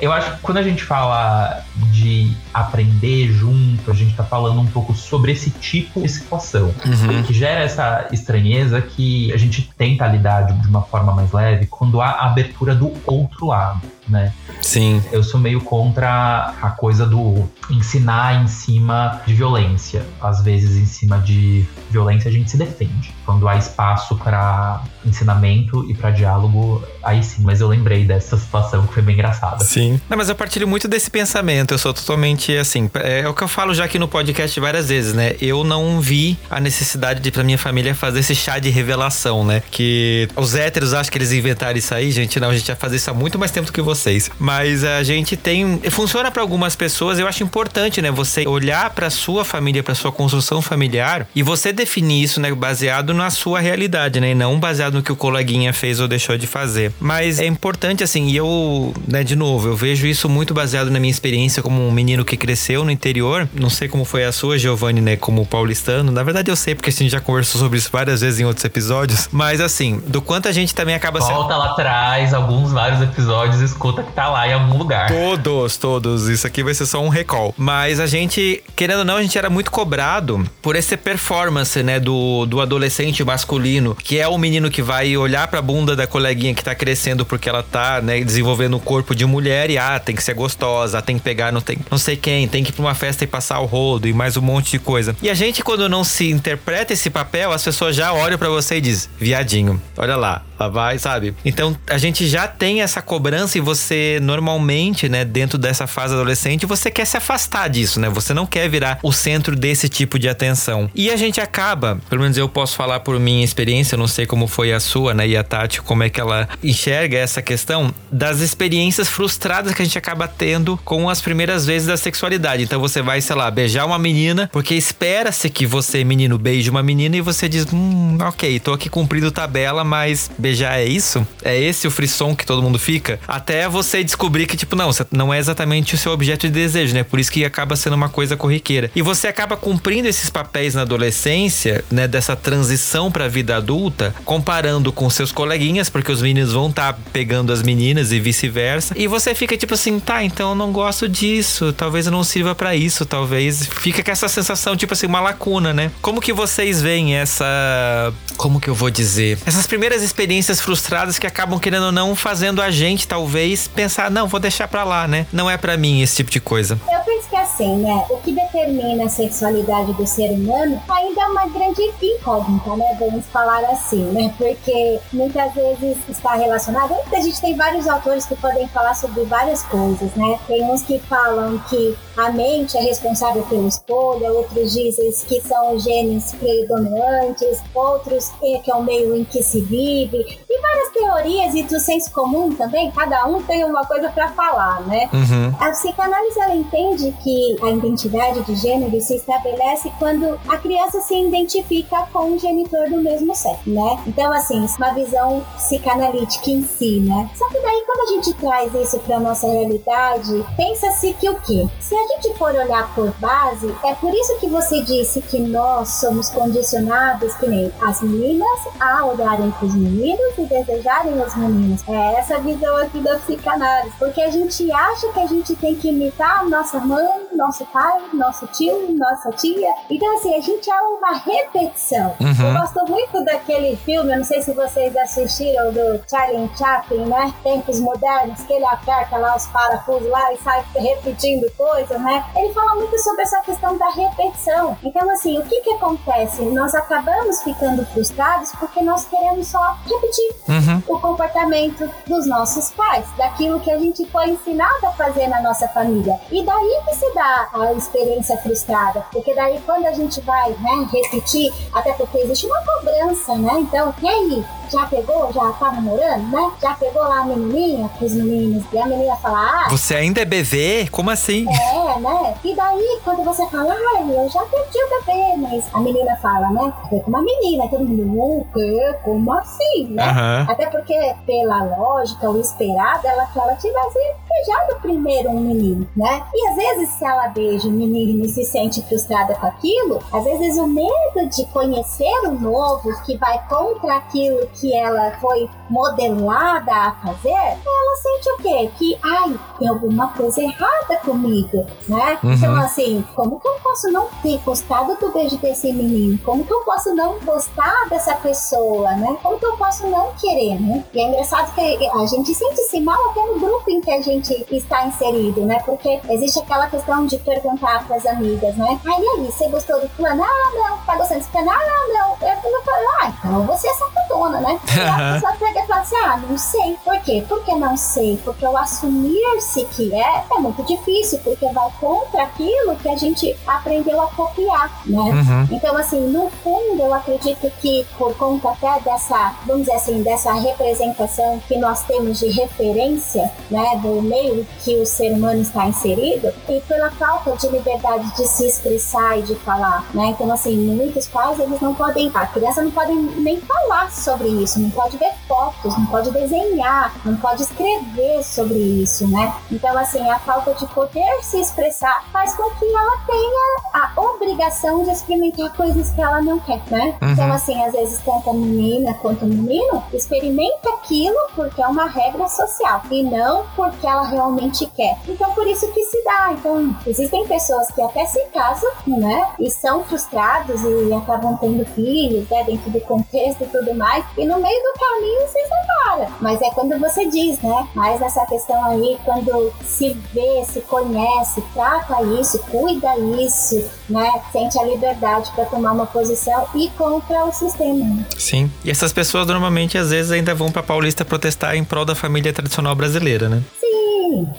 eu acho que quando a gente fala de aprender junto, a gente tá falando um pouco sobre esse tipo de situação Uhum. que gera essa estranheza que a gente tenta lidar de uma forma mais leve quando há abertura do outro lado, né? Sim. Eu sou meio contra a coisa do ensinar em cima de violência. Às vezes, em cima de violência, a gente se defende. Quando há espaço para ensinamento e para diálogo, aí sim. Mas eu lembrei dessa situação que foi bem engraçada. Sim. Não, mas eu partilho muito desse pensamento. Eu sou totalmente assim. É o que eu falo já aqui no podcast várias vezes, né? Eu não vi a necessidade de, pra minha família, fazer esse chá de revelação, né? Que os héteros acham que eles inventaram isso aí, gente. Não, a gente vai fazer isso há muito mais tempo do que vocês. Mas a gente tem. Funciona pra algumas pessoas. Eu acho importante, né? Você olhar pra sua família, pra sua construção familiar e você definir isso, né? Baseado na sua realidade, né? E não baseado no que o coleguinha fez ou deixou de fazer. Mas é importante, assim, e eu, né, de novo, eu vejo isso muito baseado na minha experiência como um menino que cresceu no interior. Não sei como foi a sua, Giovanni, né, como paulistano. Na verdade, eu sei, porque a gente já conversou sobre isso várias vezes em outros episódios. Mas, assim, do quanto a gente também acaba sendo. Volta lá atrás, alguns vários episódios, escuta que tá lá em algum lugar. Todos, todos. Isso aqui vai ser só um recall. Mas a gente, querendo ou não, a gente era muito cobrado por essa performance, né, do, do adolescente masculino, que é o menino que vai olhar pra bunda da coleguinha que tá crescendo porque ela tá, né, desenvolvendo o corpo de mulher e ah, tem que ser gostosa, tem que pegar não, tem, não sei quem, tem que ir pra uma festa e passar o rodo e mais um monte de coisa. E a gente, quando não se interpreta esse papel, as pessoas já olham para você e diz viadinho, olha lá, lá vai, sabe? Então a gente já tem essa cobrança e você normalmente, né, dentro dessa fase adolescente, você quer se afastar disso, né? Você não quer virar o centro desse tipo de atenção. E a gente acaba, pelo menos eu posso falar por minha experiência, não sei como foi a sua, né, e a Tati, como é que ela enxerga essa questão das experiências frustradas que a gente acaba tendo com as primeiras vezes da sexualidade. Então você vai, sei lá, beijar uma menina, porque espera-se que você, menino, beije uma menina e você diz, hum, ok, tô aqui cumprindo tabela, mas beijar é isso? É esse o frisson que todo mundo fica? Até você descobrir que, tipo, não, não é exatamente o seu objeto de desejo, né? Por isso que acaba sendo uma coisa corriqueira. E você acaba cumprindo esses papéis na adolescência, né? Dessa transição pra vida adulta, comparando com seus coleguinhas, porque os meninos vão estar tá pegando as meninas e vice-versa. E você fica tipo assim, tá, então eu não gosto disso, talvez eu não sirva para isso, talvez. Fica com essa sensação, tipo assim, uma lacuna, né? Como que vocês veem essa. Como que eu vou dizer? Essas primeiras experiências frustradas que acabam querendo ou não fazendo a gente, talvez, pensar, não, vou deixar pra lá, né? Não é para mim esse tipo de coisa. Eu penso que é assim, né? O que determina a sexualidade do ser humano ainda é uma grande incógnita, né? Vamos falar assim, né? Porque muitas vezes está relacionado. A gente tem vários autores que podem falar sobre várias coisas, né? Tem uns que falam que a mente é responsável pela escolha, outros dizem que são os genes predominantes, outros que é o meio em que se vive, e várias teorias e do senso comum também, cada um tem uma coisa para falar, né? Uhum. A psicanálise ela entende que a identidade de gênero se estabelece quando a criança se identifica com o genitor do mesmo sexo, né? Então, assim, uma visão psicanalítica em si, né? Só que daí, quando a gente traz isso para nossa realidade, pensa-se que o quê? Se a gente for olhar por base, é por isso que você disse que nós somos condicionados, que nem as meninas, a olharem para os meninos e desejarem os meninos. É essa visão aqui da psicanálise. Porque a gente acha que a gente tem que imitar nossa mãe, nosso pai, nosso tio, nossa tia. Então, assim, a gente é uma repetição. Uhum. Eu gosto muito daquele filme, eu não sei se vocês assistiram, do Charlie Chaplin, né? Tempos modernos, que ele aperta lá os parafusos lá e sai repetindo coisas, né? Ele fala muito sobre essa questão da repetição. Então, assim, o que que acontece? Nós acabamos ficando frustrados porque nós queremos só repetir Uhum. o comportamento dos nossos pais, daquilo que a gente foi ensinado a fazer na nossa família. E daí que se dá a experiência frustrada, porque daí quando a gente vai né, repetir, até porque existe uma cobrança, né? Então, e aí? Já pegou? Já tá namorando, né? Já pegou lá a menininha com os meninos? E a menina fala, ah, Você ainda é bebê? Como assim? é, né? E daí, quando você fala, ai, eu já perdi o bebê, mas a menina fala, né? Foi com uma menina, todo mundo, o quê? Como assim, né? Aham. Até porque, pela lógica, o esperado, ela que ela tivesse beijado primeiro um menino, né? E às vezes, se ela beija um menino e se sente frustrada com aquilo, às vezes o medo de conhecer o novo, que vai contra aquilo que ela foi modelada a fazer, ela sente o quê? Que, ai, tem alguma coisa errada comigo, né? Uhum. Então, assim, como que eu posso não ter gostado do beijo desse menino? Como que eu posso não gostar dessa pessoa, né? Como que eu posso não querer, né? E é engraçado que a gente sente-se mal até no grupo em que a gente está inserido, né? Porque existe aquela questão de perguntar para as amigas, né? Ah, e aí, você gostou do plano? Ah, não. Tá gostando desse plano? Ah, não. Eu não falo, ah, então você é safadona, né? E a pessoa pega e fala assim, ah, não sei. Por quê? Porque não sei. Porque o assumir-se que é, é muito difícil, porque vai contra aquilo que a gente aprendeu a copiar, né? Uhum. Então, assim, no fundo, eu acredito que por conta até dessa, vamos dizer assim, dessa representação que nós temos de referência, né, do meio que o ser humano está inserido, e pela falta de liberdade de se expressar e de falar, né? Então, assim, muitos pais, eles não podem, a criança não pode nem falar sobre isso, não pode ver fotos, não pode desenhar, não pode escrever sobre isso, né? Então, assim, a falta de poder se expressar faz com que ela tenha a obrigação de experimentar coisas que ela não quer, né? Uhum. Então, assim, às vezes, tanto a menina quanto o menino experimenta aquilo porque é uma regra social e não porque ela realmente quer. Então, por isso que se dá. Então, existem pessoas que até se casam, né? E são frustrados e acabam tendo filhos, né? Dentro do contexto e tudo mais. E no meio do caminho se separa. Mas é quando você diz, né? Mas nessa questão aí, quando se vê, se conhece, trata isso, cuida isso, né? Sente a liberdade para tomar uma posição e contra o sistema. Sim. E essas pessoas normalmente às vezes ainda vão para Paulista protestar em prol da família tradicional brasileira, né? Sim,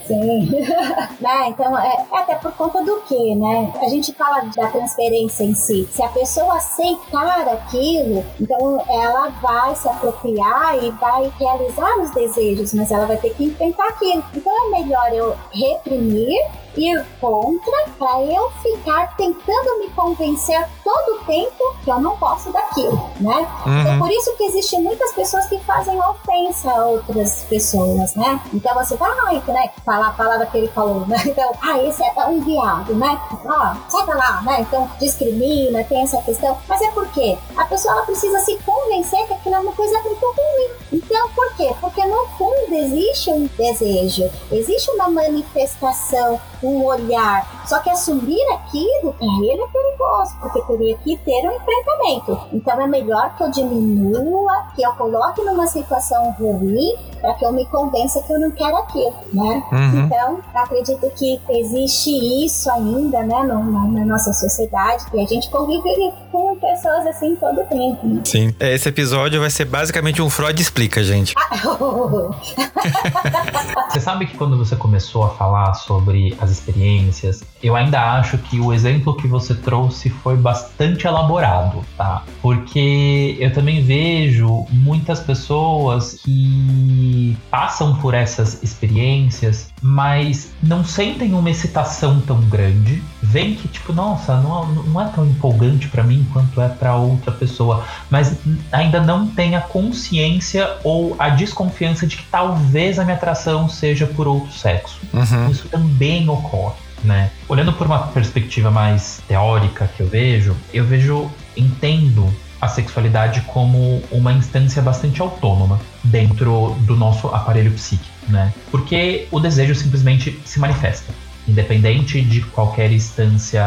sim. né? Então, é, é, até por conta do que, né? A gente fala da transferência em si. Se a pessoa aceitar aquilo, então ela vai se apropriar e vai realizar os desejos, mas ela vai ter que enfrentar aquilo. Então é melhor eu reprimir ir contra para eu ficar tentando me convencer todo o tempo que eu não posso daquilo, né? Uhum. Então por isso que existem muitas pessoas que fazem ofensa a outras pessoas, né? Então você vai, ah, né? Falar a palavra que ele falou, né? Então, ah, esse é um viado, né? Ó, sai pra lá, né? Então discrimina, tem essa questão. Mas é porque a pessoa ela precisa se convencer que aquilo é uma coisa muito ruim. Então por quê? Porque no fundo existe um desejo, existe uma manifestação um olhar. Só que assumir aquilo, para ele é perigoso, porque teria que ter um enfrentamento. Então é melhor que eu diminua, que eu coloque numa situação ruim, para que eu me convença que eu não quero aquilo, né? Uhum. Então, acredito que existe isso ainda, né, no, na, na, nossa sociedade, e a gente convive com pessoas assim todo o tempo. Né? Sim. É, esse episódio vai ser basicamente um Freud explica, gente. você sabe que quando você começou a falar sobre as experiências, eu ainda acho que o exemplo que você trouxe foi bastante elaborado, tá? Porque eu também vejo muitas pessoas que passam por essas experiências, mas não sentem uma excitação tão grande. Vem que, tipo, nossa, não, não é tão empolgante para mim quanto é para outra pessoa, mas ainda não tem a consciência ou a desconfiança de que talvez a minha atração seja por outro sexo. Uhum. Isso também ocorre. Né? Olhando por uma perspectiva mais teórica que eu vejo, eu vejo, entendo a sexualidade como uma instância bastante autônoma dentro do nosso aparelho psíquico, né? Porque o desejo simplesmente se manifesta independente de qualquer instância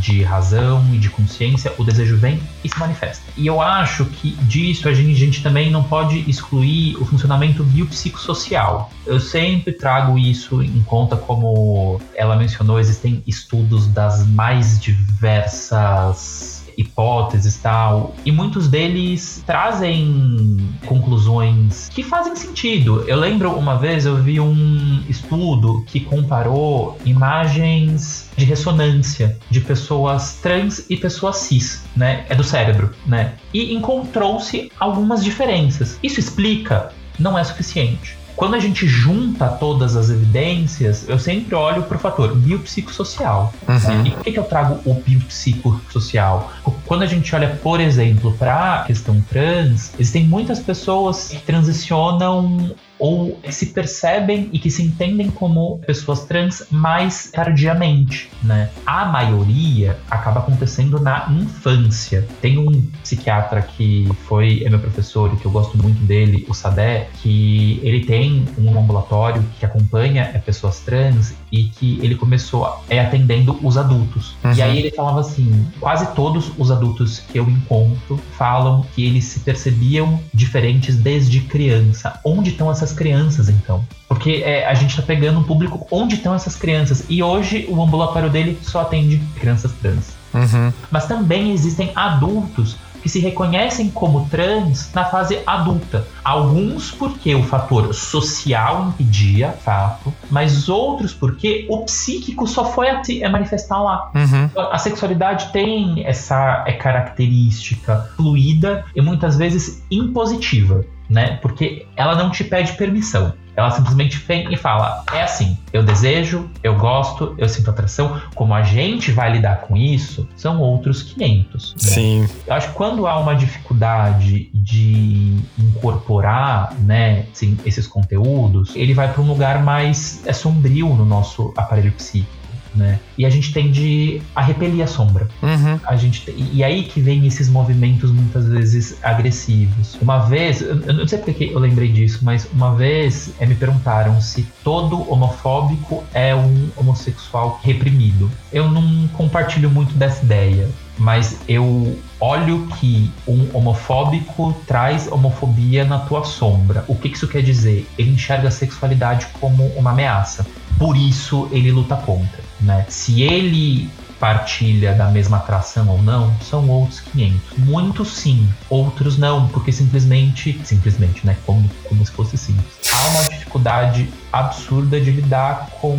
de razão e de consciência, o desejo vem e se manifesta. E eu acho que disso a gente, a gente também não pode excluir o funcionamento biopsicossocial. Eu sempre trago isso em conta, como ela mencionou, existem estudos das mais diversas hipóteses tal, e muitos deles trazem conclusões que fazem sentido. Eu lembro uma vez eu vi um estudo que comparou imagens de ressonância de pessoas trans e pessoas cis, né? É do cérebro, né? E encontrou-se algumas diferenças. Isso explica? Não é suficiente. Quando a gente junta todas as evidências, eu sempre olho para o fator biopsicossocial. Uhum. E por que, que eu trago o biopsicossocial? Quando a gente olha, por exemplo, para a questão trans, existem muitas pessoas que transicionam ou se percebem e que se entendem como pessoas trans mais tardiamente, né? A maioria acaba acontecendo na infância. Tem um psiquiatra que foi é meu professor e que eu gosto muito dele, o Sadé, que ele tem um ambulatório que acompanha é, pessoas trans e que ele começou é, atendendo os adultos. Uhum. E aí ele falava assim, quase todos os adultos que eu encontro falam que eles se percebiam diferentes desde criança. Onde estão essas crianças, então? Porque é, a gente está pegando um público onde estão essas crianças. E hoje o ambulatório dele só atende crianças trans. Uhum. Mas também existem adultos que se reconhecem como trans na fase adulta. Alguns porque o fator social impedia, fato, mas outros porque o psíquico só foi a é manifestar lá. Uhum. A sexualidade tem essa é característica fluida e muitas vezes impositiva né? Porque ela não te pede permissão. Ela simplesmente vem e fala: é assim, eu desejo, eu gosto, eu sinto atração. Como a gente vai lidar com isso, são outros 500. Né? Sim. Eu acho que quando há uma dificuldade de incorporar, né, assim, esses conteúdos, ele vai para um lugar mais é, sombrio no nosso aparelho psíquico né? E a gente tende a repelir a sombra. Uhum. A gente, e aí que vem esses movimentos muitas vezes agressivos. Uma vez, eu não sei porque eu lembrei disso, mas uma vez é, me perguntaram se todo homofóbico é um homossexual reprimido. Eu não compartilho muito dessa ideia mas eu olho que um homofóbico traz homofobia na tua sombra. O que isso quer dizer? Ele enxerga a sexualidade como uma ameaça. Por isso ele luta contra, né? Se ele partilha da mesma atração ou não, são outros 500. Muitos sim, outros não, porque simplesmente, simplesmente, né, como, como se fosse simples. Há uma dificuldade absurda de lidar com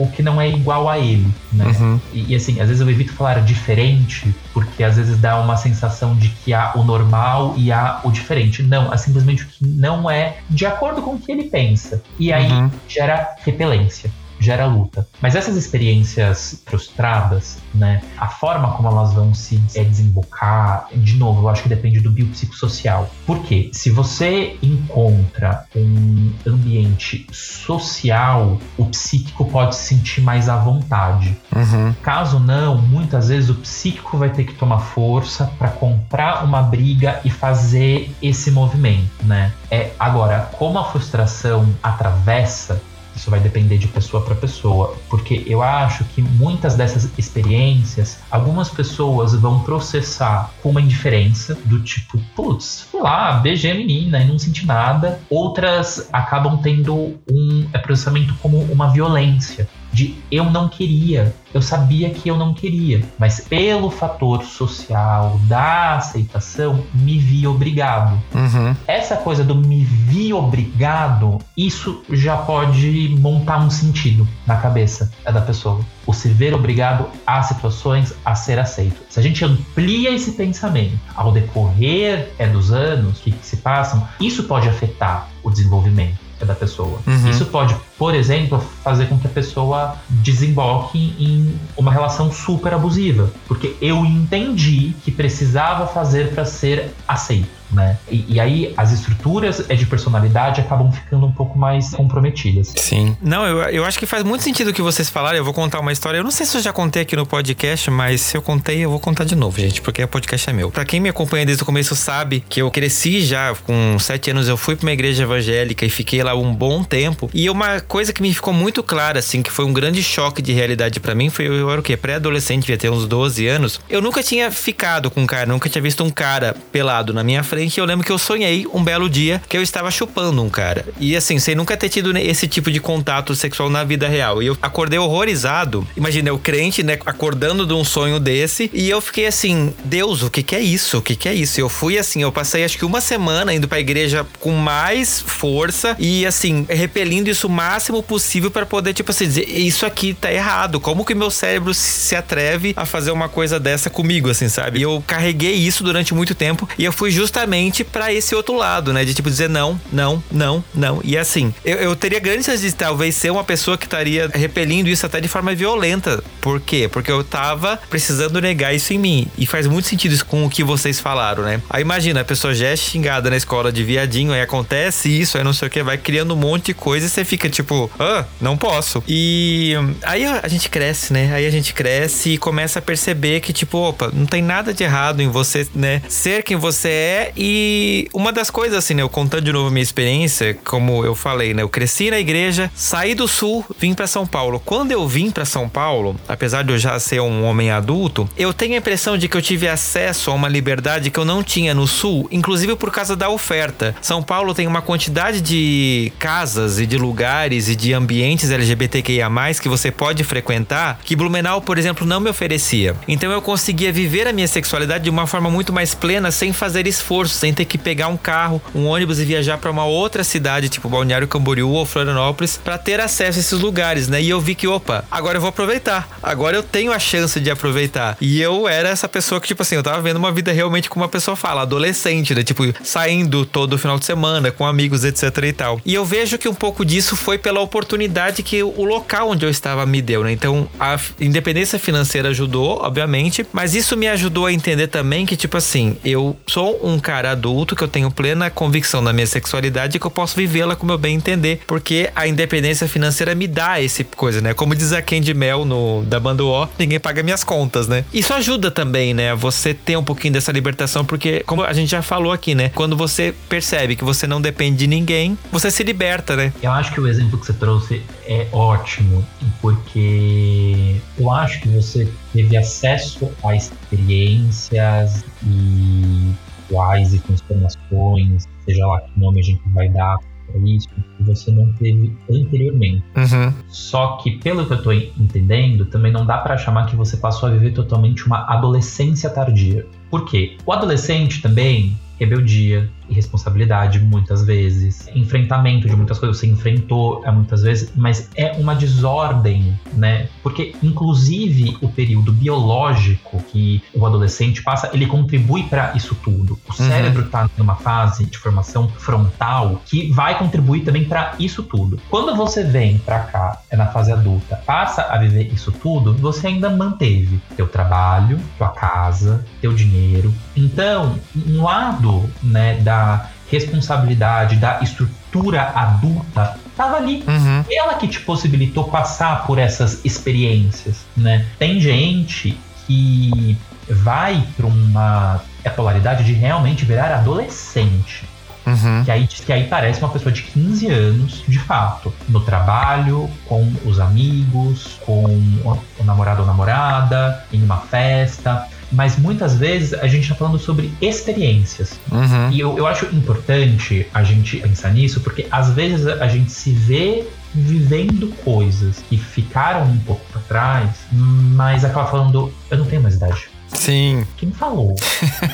o que não é igual a ele, né? Uhum. E, e, assim, às vezes eu evito falar diferente, porque às vezes dá uma sensação de que há o normal e há o diferente. Não, é simplesmente o que não é de acordo com o que ele pensa. E aí uhum. gera repelência gera luta. Mas essas experiências frustradas, né, a forma como elas vão se é, desembocar, de novo, eu acho que depende do biopsicossocial. Por quê? Se você encontra um ambiente social, o psíquico pode se sentir mais à vontade. Uhum. Caso não, muitas vezes o psíquico vai ter que tomar força para comprar uma briga e fazer esse movimento, né? É agora, como a frustração atravessa isso vai depender de pessoa para pessoa, porque eu acho que muitas dessas experiências, algumas pessoas vão processar com uma indiferença do tipo, putz, fui lá, beijei a menina e não senti nada. Outras acabam tendo um é, processamento como uma violência de eu não queria, eu sabia que eu não queria, mas pelo fator social da aceitação, me vi obrigado. Uhum. Essa coisa do me vi obrigado, isso já pode montar um sentido na cabeça da pessoa. O se ver obrigado a situações a ser aceito. Se a gente amplia esse pensamento ao decorrer é, dos anos que, que se passam, isso pode afetar o desenvolvimento da pessoa. Uhum. Isso pode, por exemplo, fazer com que a pessoa desemboque em uma relação super abusiva, porque eu entendi que precisava fazer para ser aceito né? E, e, aí as estruturas de personalidade acabam ficando um pouco mais comprometidas. Sim. Não, eu, eu acho que faz muito sentido o que vocês falaram. Eu vou contar uma história. Eu não sei se eu já contei aqui no podcast, mas se eu contei, eu vou contar de novo, gente, porque o podcast é meu. Pra quem me acompanha desde o começo sabe que eu cresci já, com sete anos, eu fui pra uma igreja evangélica e fiquei lá um bom tempo. E uma coisa que me ficou muito clara, assim, que foi um grande choque de realidade para mim, foi eu era o quê? Pré-adolescente, devia ter uns 12 anos. Eu nunca tinha ficado com um cara, nunca tinha visto um cara pelado na minha frente frente, eu lembro que eu sonhei um belo dia que eu estava chupando um cara. E assim, sem nunca ter tido esse tipo de contato sexual na vida real. E eu acordei horrorizado. Imagina, eu crente, né, acordando de um sonho desse. E eu fiquei assim, Deus, o que que é isso? O que que é isso? E eu fui assim, eu passei acho que uma semana indo pra igreja com mais força e assim, repelindo isso o máximo possível para poder, tipo assim, dizer, isso aqui tá errado. Como que meu cérebro se atreve a fazer uma coisa dessa comigo, assim, sabe? E eu carreguei isso durante muito tempo e eu fui justamente para esse outro lado, né? De tipo dizer não, não, não, não. E assim, eu, eu teria grandes chances de talvez ser uma pessoa que estaria repelindo isso até de forma violenta. Por quê? Porque eu tava precisando negar isso em mim. E faz muito sentido isso com o que vocês falaram, né? Aí imagina, a pessoa já é xingada na escola de viadinho, aí acontece isso, aí não sei o que, vai criando um monte de coisa e você fica tipo, ah, não posso. E aí a gente cresce, né? Aí a gente cresce e começa a perceber que, tipo, opa, não tem nada de errado em você, né? Ser quem você é e uma das coisas, assim, né? Eu contando de novo minha experiência, como eu falei, né? Eu cresci na igreja, saí do sul, vim para São Paulo. Quando eu vim para São Paulo, apesar de eu já ser um homem adulto, eu tenho a impressão de que eu tive acesso a uma liberdade que eu não tinha no sul, inclusive por causa da oferta. São Paulo tem uma quantidade de casas e de lugares e de ambientes LGBTQIA+, que você pode frequentar, que Blumenau, por exemplo, não me oferecia. Então eu conseguia viver a minha sexualidade de uma forma muito mais plena, sem fazer esforço sem ter que pegar um carro, um ônibus e viajar para uma outra cidade, tipo Balneário Camboriú ou Florianópolis, para ter acesso a esses lugares, né? E eu vi que, opa, agora eu vou aproveitar. Agora eu tenho a chance de aproveitar. E eu era essa pessoa que, tipo assim, eu tava vendo uma vida realmente como uma pessoa fala, adolescente, né? Tipo, saindo todo final de semana com amigos, etc e tal. E eu vejo que um pouco disso foi pela oportunidade que o local onde eu estava me deu, né? Então, a independência financeira ajudou, obviamente, mas isso me ajudou a entender também que, tipo assim, eu sou um cara cara adulto, que eu tenho plena convicção na minha sexualidade e que eu posso vivê-la como eu bem entender, porque a independência financeira me dá esse coisa, né? Como diz a Candy Mel no da banda O, ninguém paga minhas contas, né? Isso ajuda também, né? Você ter um pouquinho dessa libertação, porque como a gente já falou aqui, né? Quando você percebe que você não depende de ninguém, você se liberta, né? Eu acho que o exemplo que você trouxe é ótimo, porque eu acho que você teve acesso a experiências e quais e transformações, seja lá que nome a gente vai dar para isso, que você não teve anteriormente. Uhum. Só que, pelo que eu tô entendendo, também não dá para chamar que você passou a viver totalmente uma adolescência tardia. Por quê? O adolescente também rebeldia, irresponsabilidade muitas vezes, enfrentamento de muitas coisas, você enfrentou é, muitas vezes, mas é uma desordem, né? Porque inclusive o período biológico que o adolescente passa, ele contribui para isso tudo. O uhum. cérebro está numa fase de formação frontal que vai contribuir também para isso tudo. Quando você vem para cá, é na fase adulta, passa a viver isso tudo, você ainda manteve teu trabalho, tua casa, teu dinheiro. Então, um lado né, da responsabilidade, da estrutura adulta, estava ali. Uhum. Ela que te possibilitou passar por essas experiências, né? Tem gente que vai para uma polaridade de realmente virar adolescente. Uhum. Que, aí, que aí parece uma pessoa de 15 anos, de fato, no trabalho, com os amigos, com o namorado ou namorada, em uma festa mas muitas vezes a gente está falando sobre experiências. Uhum. E eu, eu acho importante a gente pensar nisso, porque às vezes a gente se vê vivendo coisas que ficaram um pouco para trás, mas acaba falando, eu não tenho mais idade. Sim. Quem falou?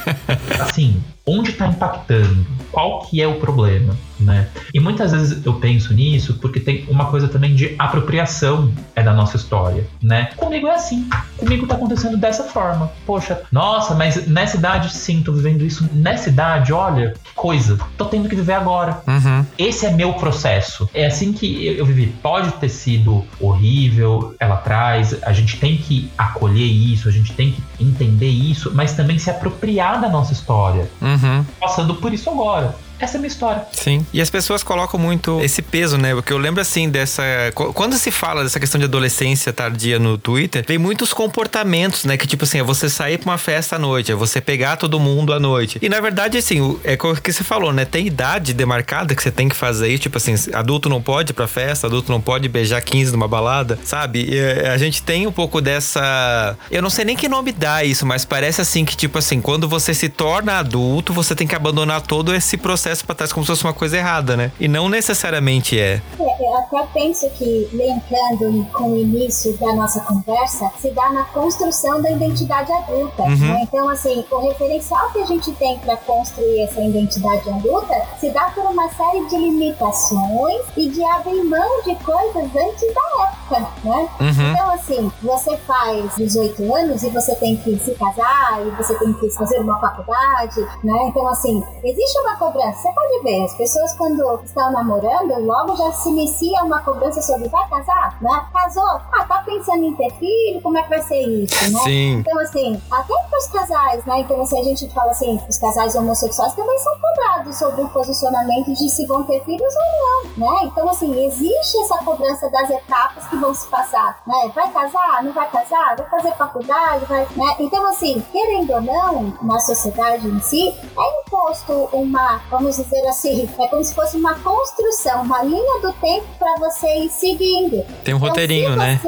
assim, onde está impactando? Qual que é o problema? Né? E muitas vezes eu penso nisso porque tem uma coisa também de apropriação é da nossa história, né? Comigo é assim, comigo tá acontecendo dessa forma. Poxa, nossa, mas nessa idade sim, tô vivendo isso. Nessa idade, olha, que coisa, tô tendo que viver agora. Uhum. Esse é meu processo. É assim que eu vivi. Pode ter sido horrível ela atrás, a gente tem que acolher isso, a gente tem que entender isso, mas também se apropriar da nossa história. Uhum. Passando por isso agora. Essa é a minha história. Sim. E as pessoas colocam muito esse peso, né? Porque eu lembro assim dessa. Quando se fala dessa questão de adolescência tardia no Twitter, vem muitos comportamentos, né? Que tipo assim, é você sair pra uma festa à noite, é você pegar todo mundo à noite. E na verdade, assim, é o que você falou, né? Tem idade demarcada que você tem que fazer isso. Tipo assim, adulto não pode ir pra festa, adulto não pode beijar 15 numa balada, sabe? E é, a gente tem um pouco dessa. Eu não sei nem que nome dá isso, mas parece assim que, tipo assim, quando você se torna adulto, você tem que abandonar todo esse processo processo para trás como se fosse uma coisa errada, né? E não necessariamente é. é. Eu até penso que, lembrando com o início da nossa conversa, se dá na construção da identidade adulta. Uhum. Né? Então, assim, o referencial que a gente tem para construir essa identidade adulta se dá por uma série de limitações e de abrir mão de coisas antes da época, né? Uhum. Então, assim, você faz 18 anos e você tem que se casar e você tem que fazer uma faculdade, né? Então, assim, existe uma cobrança você pode ver, as pessoas quando estão namorando, logo já se inicia uma cobrança sobre vai casar, né? Casou? Ah, tá pensando em ter filho? Como é que vai ser isso, né? Sim. Então, assim, até pros casais, né? Então, assim, a gente fala assim, os casais homossexuais também são cobrados sobre o posicionamento de se vão ter filhos ou não, né? Então, assim, existe essa cobrança das etapas que vão se passar, né? Vai casar? Não vai casar? Vai fazer faculdade? Vai, né? Então, assim, querendo ou não, na sociedade em si, é imposto uma, vamos vamos dizer assim, é como se fosse uma construção, uma linha do tempo para você ir seguindo. Tem um então, roteirinho, né?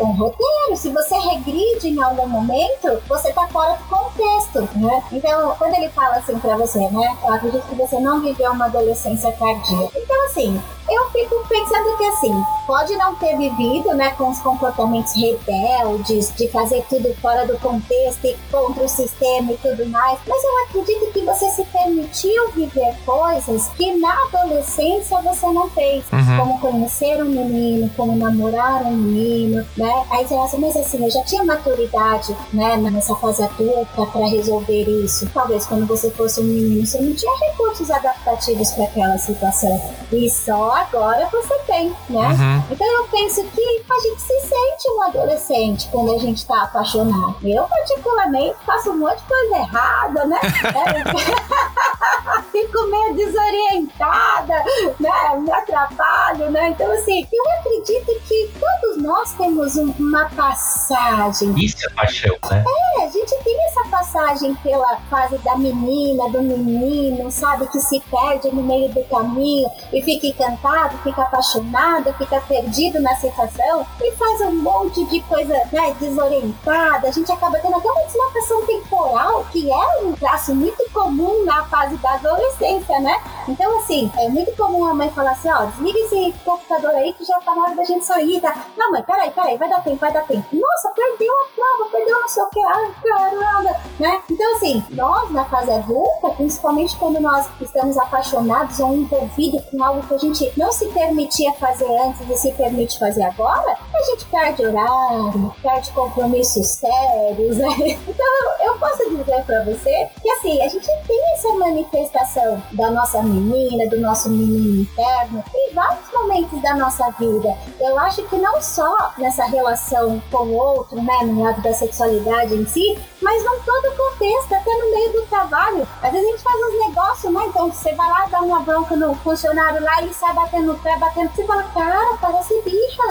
Um roteiro, se você regride em algum momento, você tá fora do contexto, né? Então, quando ele fala assim para você, né? Eu acredito que você não viveu uma adolescência tardia. Então, assim, eu fico pensando que assim, pode não ter vivido, né, com os comportamentos rebeldes, de fazer tudo fora do contexto e contra o sistema e tudo mais, mas eu acredito que você se permitiu viver coisas que na adolescência você não fez, uhum. como conhecer um menino, como namorar um menino, né? Aí você acha, mas assim, eu já tinha maturidade, né, nessa fase adulta para resolver isso. Talvez quando você fosse um menino, você não tinha recursos adaptativos para aquela situação. E só agora você tem, né? Uhum. Então eu penso que a gente se sente um adolescente quando a gente tá apaixonado. Eu, particularmente, faço um monte de coisa errada, né? é. fico meio desorientada, né? Me atrapalho, né? Então, assim, eu acredito que todos nós temos uma passagem. Isso é paixão, né? É, a gente tem essa passagem pela fase da menina, do menino, sabe? Que se perde no meio do caminho e fica encantado, fica apaixonado, fica perdido na sensação e faz um monte de coisa né, desorientada. A gente acaba tendo até uma deslocação temporal, que é um traço muito comum na fase da adolescência, né? Então, assim, é muito comum a mãe falar assim: ó, desliga esse computador aí que já tá na hora da gente sair, tá? Não, mãe, peraí, peraí, vai dar tempo, vai dar tempo. Nossa, perdeu a prova, perdeu não sei o que, ai, caramba, né? Então, assim, nós na fase adulta, principalmente quando nós estamos apaixonados ou envolvidos com algo que a gente não se permitia fazer antes e se permite fazer agora, a gente perde horário, perde compromissos sérios, né? Então, eu posso dizer para você que, assim, a gente tem essa manifestação da nossa menina, do nosso menino interno, em vários momentos da nossa vida. Eu acho que não só nessa relação com o outro, né, no lado da sexualidade em si, mas não todo o contexto, até no meio do trabalho. Às vezes a gente faz uns negócios, né? Então você vai lá dar uma bronca no funcionário lá, ele sai batendo no pé, batendo. Você fala, cara, parece birra.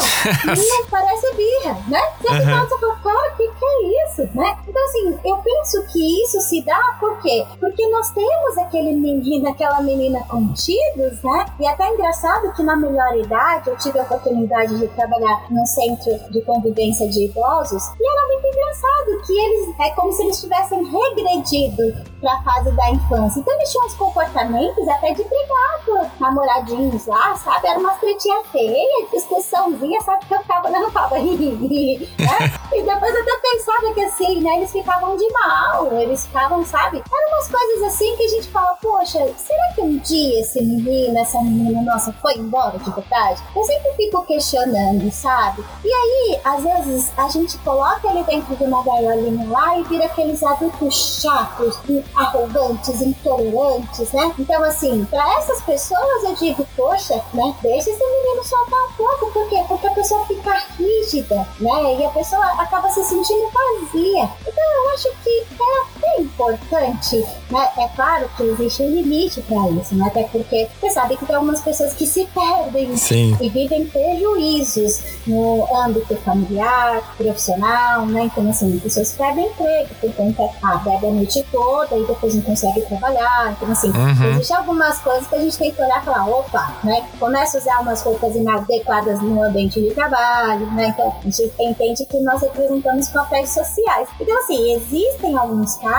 Minha, parece birra, né? Você uhum. fala, você fala, cara, o que, que é isso, né? Então, assim, eu penso que isso se dá por quê? Porque nós temos aquele menino, aquela menina contidos, né? E até é engraçado que na melhor idade eu tive a oportunidade de trabalhar num centro de convivência de idosos e era muito engraçado que eles é como se eles tivessem regredido para a fase da infância. Então eles tinham uns comportamentos até de brigar com namoradinhos lá, sabe? Era uma tretinha feia, discussãozinha, sabe? Que eu ficava olhando pra né? E depois eu até pensava que assim, né? Eles ficavam de mal, eles ficavam, sabe? Eram umas coisas assim que a gente fala, poxa, será que um dia esse menino, essa menina, nossa, foi embora de verdade? Eu sempre fico questionando, sabe? E aí, às vezes, a gente coloca ele dentro de uma gaiolinha lá e vira aqueles adultos chatos, arrogantes, intolerantes, né? Então, assim, para essas pessoas eu digo, poxa, né? Deixa esse menino soltar um pouco, por quê? Porque a pessoa fica rígida, né? E a pessoa acaba se sentindo vazia. Então, eu acho que é importante, né? É claro que existe um limite para isso, né? Até porque você sabe que tem algumas pessoas que se perdem Sim. e vivem prejuízos no âmbito familiar, profissional, né? Então, assim, pessoas perdem emprego por conta, ah, bebe a noite toda e depois não consegue trabalhar. Então, assim, uhum. existem algumas coisas que a gente tem que olhar e falar, opa, né? Começa a usar umas roupas inadequadas no ambiente de trabalho, né? Então, a gente entende que nós representamos papéis sociais. Então, assim, existem alguns casos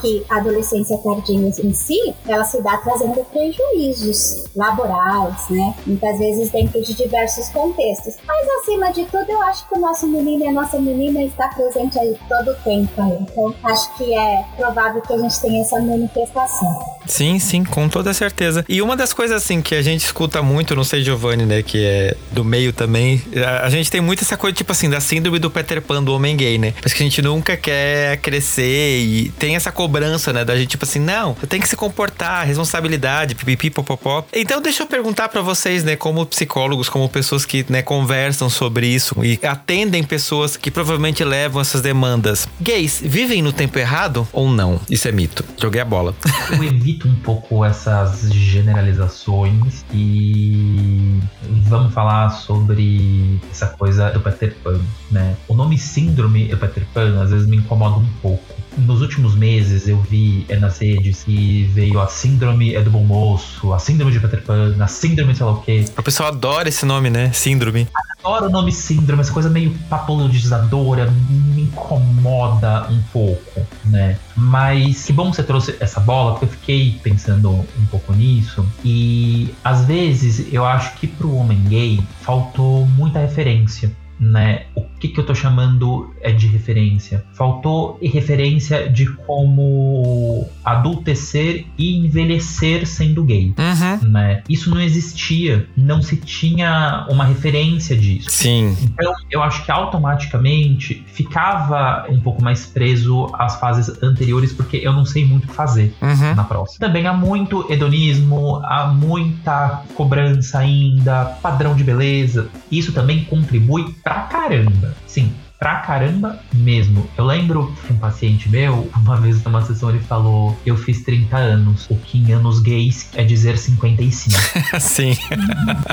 que a adolescência tardia em si, ela se dá trazendo prejuízos laborais, né? Muitas vezes dentro de diversos contextos. Mas, acima de tudo, eu acho que o nosso menino e a nossa menina está presente aí todo o tempo. Aí. Então, acho que é provável que a gente tenha essa manifestação. Sim, sim, com toda certeza. E uma das coisas assim que a gente escuta muito, não sei, Giovanni, né, que é do meio também, a, a gente tem muito essa coisa, tipo assim, da síndrome do Peter Pan do homem gay, né? Mas que a gente nunca quer crescer e tem essa cobrança, né, da gente, tipo assim, não, eu tenho que se comportar, responsabilidade, pipipi, popopó. Então, deixa eu perguntar para vocês, né, como psicólogos, como pessoas que, né, conversam sobre isso e atendem pessoas que provavelmente levam essas demandas. Gays vivem no tempo errado ou não? Isso é mito. Joguei a bola. Eu evito um pouco essas generalizações e vamos falar sobre essa coisa do Peter Pan, né? O nome síndrome do Peter Pan às vezes me incomoda um pouco. Nos últimos meses eu vi é, nas redes que veio a síndrome é do bom moço, a síndrome de Peter Pan, a síndrome sei lá o quê. O pessoal adora esse nome, né? Síndrome. Adoro o nome síndrome, essa coisa meio patologizadora, me incomoda um pouco, né? Mas que bom que você trouxe essa bola, porque eu fiquei pensando um pouco nisso. E às vezes eu acho que pro homem gay faltou muita referência né? O que, que eu tô chamando é de referência? Faltou referência de como adultecer e envelhecer sendo gay, uhum. né? Isso não existia, não se tinha uma referência disso. Sim. Então, eu acho que automaticamente ficava um pouco mais preso às fases anteriores, porque eu não sei muito fazer uhum. na próxima. Também há muito hedonismo, há muita cobrança ainda, padrão de beleza. Isso também contribui pra caramba. Sim, pra caramba mesmo. Eu lembro um paciente meu, uma vez numa sessão ele falou: Eu fiz 30 anos, o que em anos gays é dizer 55. Sim.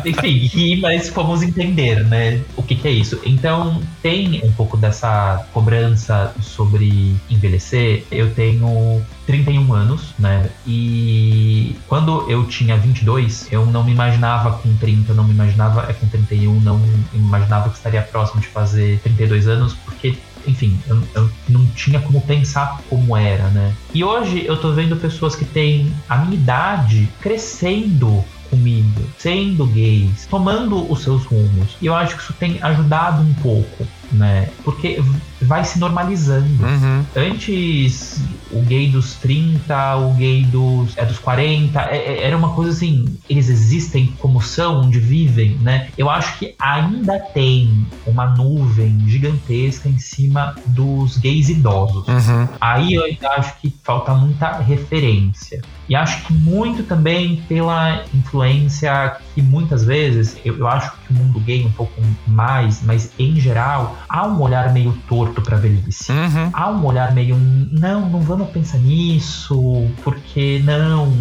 Enfim, ri, mas fomos entender, né? O que, que é isso. Então, tem um pouco dessa cobrança sobre envelhecer. Eu tenho 31 anos, né? E quando eu tinha 22, eu não me imaginava com 30, não me imaginava é com 31, não me imaginava que estaria próximo de fazer 32 anos, porque enfim, eu, eu, não tinha como pensar como era, né? E hoje eu tô vendo pessoas que têm a minha idade crescendo comigo, sendo gays, tomando os seus rumos. E eu acho que isso tem ajudado um pouco né? Porque vai se normalizando. Uhum. Antes, o gay dos 30, o gay dos, é dos 40, é, é, era uma coisa assim, eles existem como são, onde vivem, né? Eu acho que ainda tem uma nuvem gigantesca em cima dos gays idosos. Uhum. Aí eu acho que falta muita referência. E acho que muito também pela influência que muitas vezes, eu, eu acho que o mundo gay um pouco mais, mas em geral, há um olhar meio torto pra velhice. Uhum. Há um olhar meio, não, não vamos pensar nisso, porque não,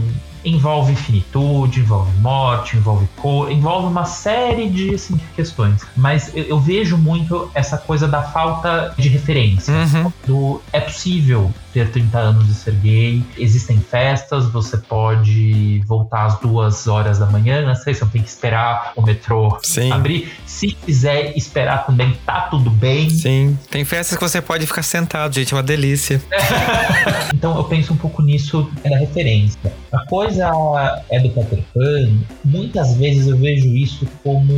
envolve finitude, envolve morte, envolve cor, envolve uma série de assim, questões. Mas eu, eu, vejo muito essa coisa da falta de referência. Uhum. Do, é possível ter 30 anos e ser gay, existem festas, você pode voltar às duas horas da manhã, não sei, você não tem que esperar o metrô Sim. abrir. Se quiser esperar também, tá tudo bem. Sim. Tem festas que você pode ficar sentado, gente, é uma delícia. então eu penso um pouco nisso é da referência. A coisa é do Peter Pan, muitas vezes eu vejo isso como.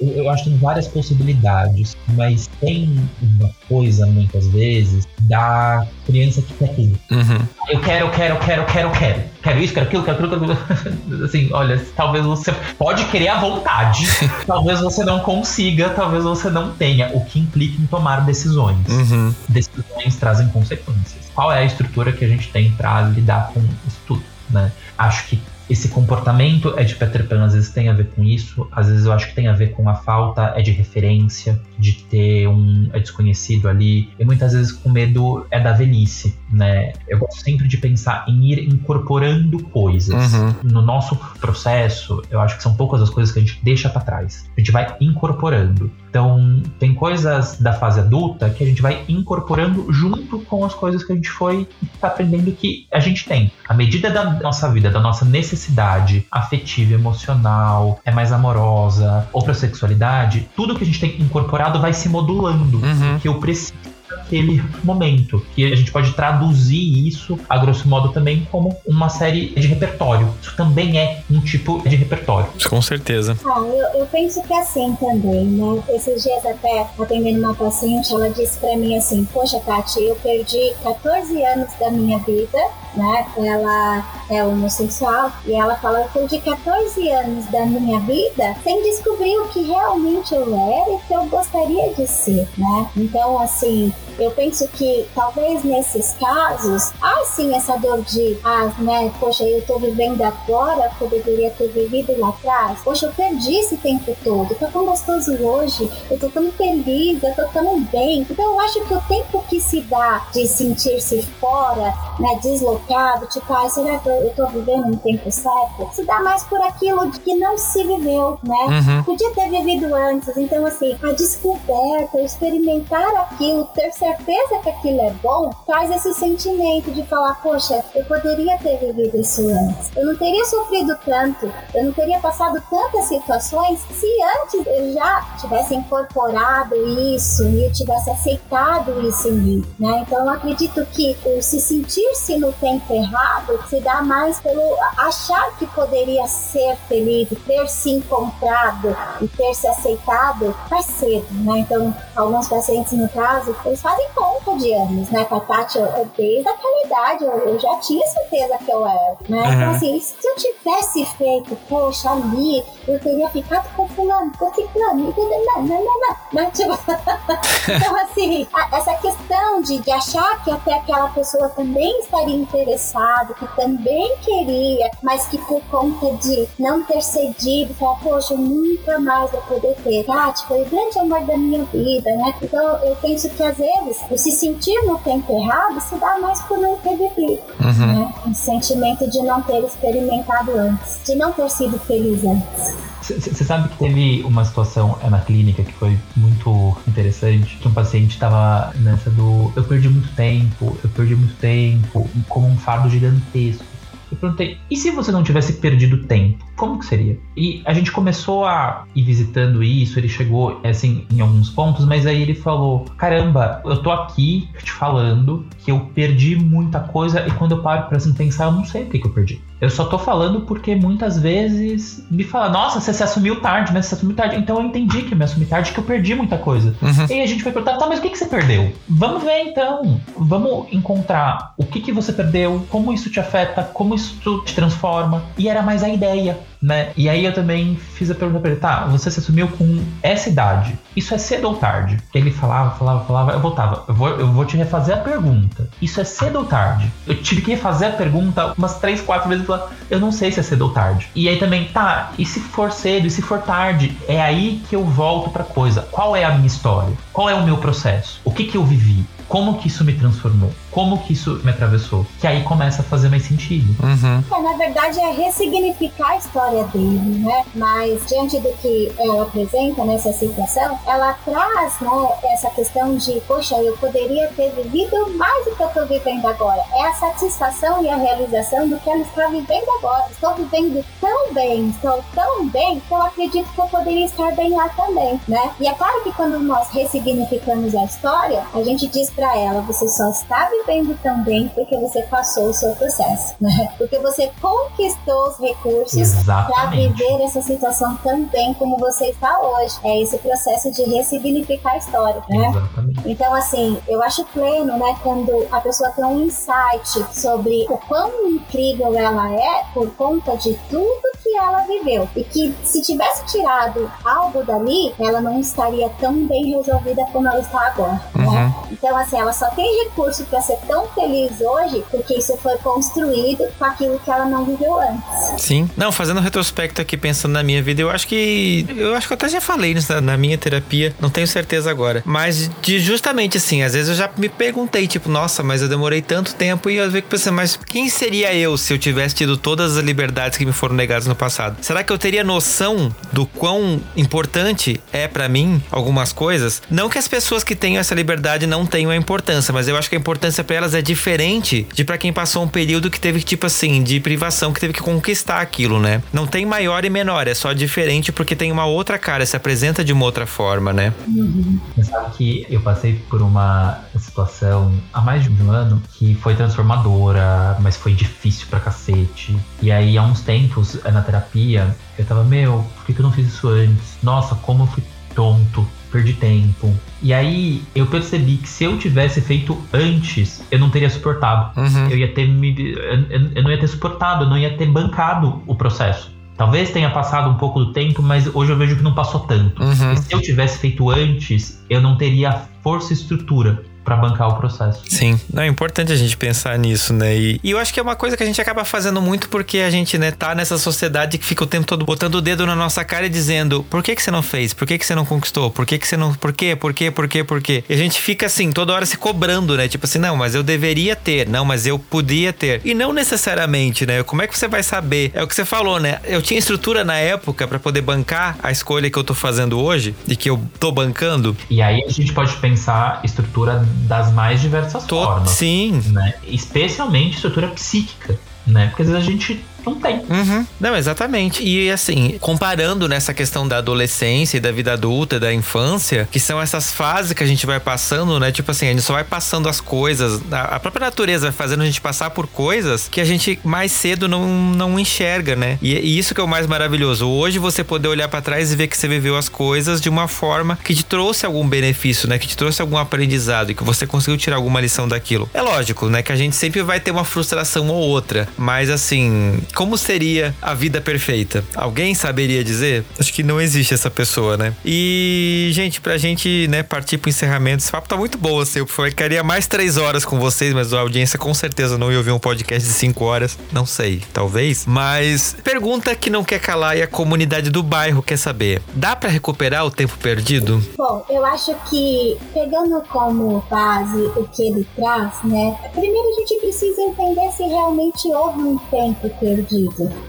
Eu acho que tem várias possibilidades, mas tem uma coisa, muitas vezes, da criança que quer tudo. Uhum. Eu quero, eu quero, eu quero, eu quero, eu quero. Quero isso, quero aquilo, quero aquilo, quero aquilo. Assim, olha, talvez você pode querer à vontade, talvez você não consiga, talvez você não tenha, o que implica em tomar decisões. Uhum. Decisões trazem consequências. Qual é a estrutura que a gente tem para lidar com isso tudo? Né? Acho que esse comportamento é de Peter Pan, às vezes tem a ver com isso, às vezes eu acho que tem a ver com a falta é de referência, de ter um é desconhecido ali, e muitas vezes com medo é da velhice, né? Eu gosto sempre de pensar em ir incorporando coisas. Uhum. No nosso processo, eu acho que são poucas as coisas que a gente deixa para trás. A gente vai incorporando. Então, tem coisas da fase adulta que a gente vai incorporando junto com as coisas que a gente foi aprendendo que a gente tem. À medida da nossa vida, da nossa necessidade afetiva, emocional, é mais amorosa, ou pra sexualidade, tudo que a gente tem incorporado vai se modulando. Uhum. Que eu preciso naquele momento. Que a gente pode traduzir isso, a grosso modo, também como uma série de repertório. Isso também é um tipo de repertório. Com certeza. Ah, eu, eu penso que é assim também, né? Esses dias até atendendo uma paciente, ela disse pra mim assim, poxa, Tati, eu perdi 14 anos da minha vida né? Ela é homossexual e ela fala: Eu perdi 14 anos da minha vida sem descobrir o que realmente eu era e que eu gostaria de ser, né? Então, assim, eu penso que talvez nesses casos, há sim essa dor de, ah, né, poxa, eu tô vivendo agora que eu deveria ter vivido lá atrás. Poxa, eu perdi esse tempo todo, tá tão gostoso hoje, eu tô tão feliz, eu tô tão bem. Então eu acho que o tempo que se dá de sentir-se fora, né, deslocado, tipo, ah, será que eu tô vivendo no tempo certo? Se dá mais por aquilo de que não se viveu, né? Uhum. Podia ter vivido antes. Então, assim, a descoberta, experimentar aquilo, ter certeza que aquilo é bom, traz esse sentimento de falar, poxa, eu poderia ter vivido isso antes. Eu não teria sofrido tanto, eu não teria passado tantas situações se antes eu já tivesse incorporado isso e eu tivesse aceitado isso em mim, né? Então eu acredito que o se sentir-se no tempo errado se dá mais pelo achar que poderia ser feliz, ter se encontrado e ter se aceitado mais cedo, né? Então, alguns pacientes, no caso, eles fazem conta de anos, né? Com a Tati, eu, desde aquela idade, eu, eu, já tinha certeza que eu era, né? Uhum. Então, assim, se eu tivesse feito, poxa, ali, eu teria ficado com fulano, com ciclano, não, não, não, não, não, tipo... então, assim, a, essa questão de, de achar que até aquela pessoa também estaria interessado, que também queria, mas que por conta de não ter cedido, falou, poxa, eu nunca mais vou poder ter. Tati, foi o grande amor da minha vida, né? Então eu penso que às vezes o se sentir no tempo errado se dá mais por não ter vivido. Uhum. Né? Um sentimento de não ter experimentado antes, de não ter sido feliz antes. Você sabe que teve uma situação na clínica que foi muito interessante, que um paciente estava nessa do eu perdi muito tempo, eu perdi muito tempo, como um fardo gigantesco. Eu perguntei, e se você não tivesse perdido tempo? Como que seria? E a gente começou a ir visitando isso, ele chegou, assim, em alguns pontos, mas aí ele falou, caramba, eu tô aqui te falando que eu perdi muita coisa e quando eu paro pra assim, pensar, eu não sei o que, que eu perdi. Eu só tô falando porque muitas vezes me fala, nossa, você se assumiu tarde, mas você se assumiu tarde. Então eu entendi que eu me assumi tarde, que eu perdi muita coisa. Uhum. E aí a gente foi perguntar, tá, mas o que, que você perdeu? Vamos ver então. Vamos encontrar o que, que você perdeu, como isso te afeta, como isso te transforma. E era mais a ideia né? E aí eu também fiz a pergunta pra ele, tá, você se assumiu com essa idade, isso é cedo ou tarde? Ele falava, falava, falava, eu voltava, eu vou, eu vou te refazer a pergunta, isso é cedo ou tarde? Eu tive que refazer a pergunta umas três, quatro vezes eu não sei se é cedo ou tarde. E aí também, tá, e se for cedo, e se for tarde? É aí que eu volto pra coisa, qual é a minha história? Qual é o meu processo? O que que eu vivi? Como que isso me transformou? Como que isso me atravessou? Que aí começa a fazer mais sentido. Uhum. É, na verdade, é ressignificar a história dele, né? Mas diante do que ela apresenta nessa situação, ela traz, né, essa questão de, poxa, eu poderia ter vivido mais do que eu estou vivendo agora. É a satisfação e a realização do que ela está vivendo agora. Estou vivendo tão bem, estou tão bem, que eu acredito que eu poderia estar bem lá também, né? E é claro que quando nós ressignificamos a história, a gente diz para ela: você só está vivendo tão bem porque você passou o seu processo, né? Porque você conquistou os recursos para viver essa situação tão bem como você está hoje. É esse processo de ressignificar a história, né? Exatamente. Então, assim, eu acho pleno, né, quando a pessoa tem um insight sobre o quão incrível ela é por conta de tudo que ela viveu. E que se tivesse tirado algo dali, ela não estaria tão bem resolvida como ela está agora. Né? Uhum. Né? Então, assim, ela só tem recurso para ser tão feliz hoje porque isso foi construído com aquilo que ela não viveu antes. Sim. Não, fazendo um retrospecto aqui, pensando na minha vida, eu acho que. Eu acho que eu até já falei isso na, na minha terapia, não tenho certeza agora. Mas de justamente assim, às vezes eu já me perguntei, tipo, nossa, mas eu demorei tanto tempo e eu que pensei, mas quem seria eu se eu tivesse tido todas as liberdades que me foram negadas no passado? Será que eu teria noção do quão importante é para mim algumas coisas? Não que as pessoas que tenham essa liberdade não tenham a importância, mas eu acho que a importância para elas é diferente de para quem passou um período que teve tipo assim, de privação, que teve que conquistar aquilo, né? Não tem maior e menor, é só diferente porque tem uma outra cara, se apresenta de uma outra forma, né? Uhum. Você sabe que eu passei por uma situação há mais de um ano que foi transformadora, mas foi difícil pra cacete. E aí, há uns tempos, na terapia, eu tava, meu, por que, que eu não fiz isso antes? Nossa, como eu fui tonto perdi tempo. E aí eu percebi que se eu tivesse feito antes, eu não teria suportado. Uhum. Eu ia ter me, eu, eu não ia ter suportado, eu não ia ter bancado o processo. Talvez tenha passado um pouco do tempo, mas hoje eu vejo que não passou tanto. Uhum. se eu tivesse feito antes, eu não teria força e estrutura para bancar o processo. Sim, não é importante a gente pensar nisso, né? E, e, eu acho que é uma coisa que a gente acaba fazendo muito porque a gente, né, tá nessa sociedade que fica o tempo todo botando o dedo na nossa cara e dizendo: "Por que que você não fez? Por que que você não conquistou? Por que que você não, por quê? Por quê? Por quê? Por quê?" E a gente fica assim, toda hora se cobrando, né? Tipo assim: "Não, mas eu deveria ter, não, mas eu podia ter". E não necessariamente, né? Como é que você vai saber? É o que você falou, né? Eu tinha estrutura na época para poder bancar a escolha que eu tô fazendo hoje e que eu tô bancando. E aí a gente pode pensar estrutura das mais diversas Tô, formas. Sim. Né? Especialmente estrutura psíquica, né? Porque às vezes a gente não tem. Uhum. Não, exatamente. E assim, comparando nessa questão da adolescência e da vida adulta, da infância, que são essas fases que a gente vai passando, né? Tipo assim, a gente só vai passando as coisas, a própria natureza vai fazendo a gente passar por coisas que a gente mais cedo não, não enxerga, né? E, e isso que é o mais maravilhoso. Hoje você poder olhar para trás e ver que você viveu as coisas de uma forma que te trouxe algum benefício, né? Que te trouxe algum aprendizado e que você conseguiu tirar alguma lição daquilo. É lógico, né? Que a gente sempre vai ter uma frustração ou outra, mas assim, como seria a vida perfeita? Alguém saberia dizer? Acho que não existe essa pessoa, né? E, gente, pra gente, né, partir pro encerramento, esse papo tá muito bom, assim. Eu ficaria mais três horas com vocês, mas a audiência com certeza não ia ouvir um podcast de cinco horas. Não sei, talvez. Mas pergunta que não quer calar e a comunidade do bairro quer saber. Dá para recuperar o tempo perdido? Bom, eu acho que pegando como base o que ele traz, né? Primeiro a gente precisa entender se realmente houve um tempo perdido,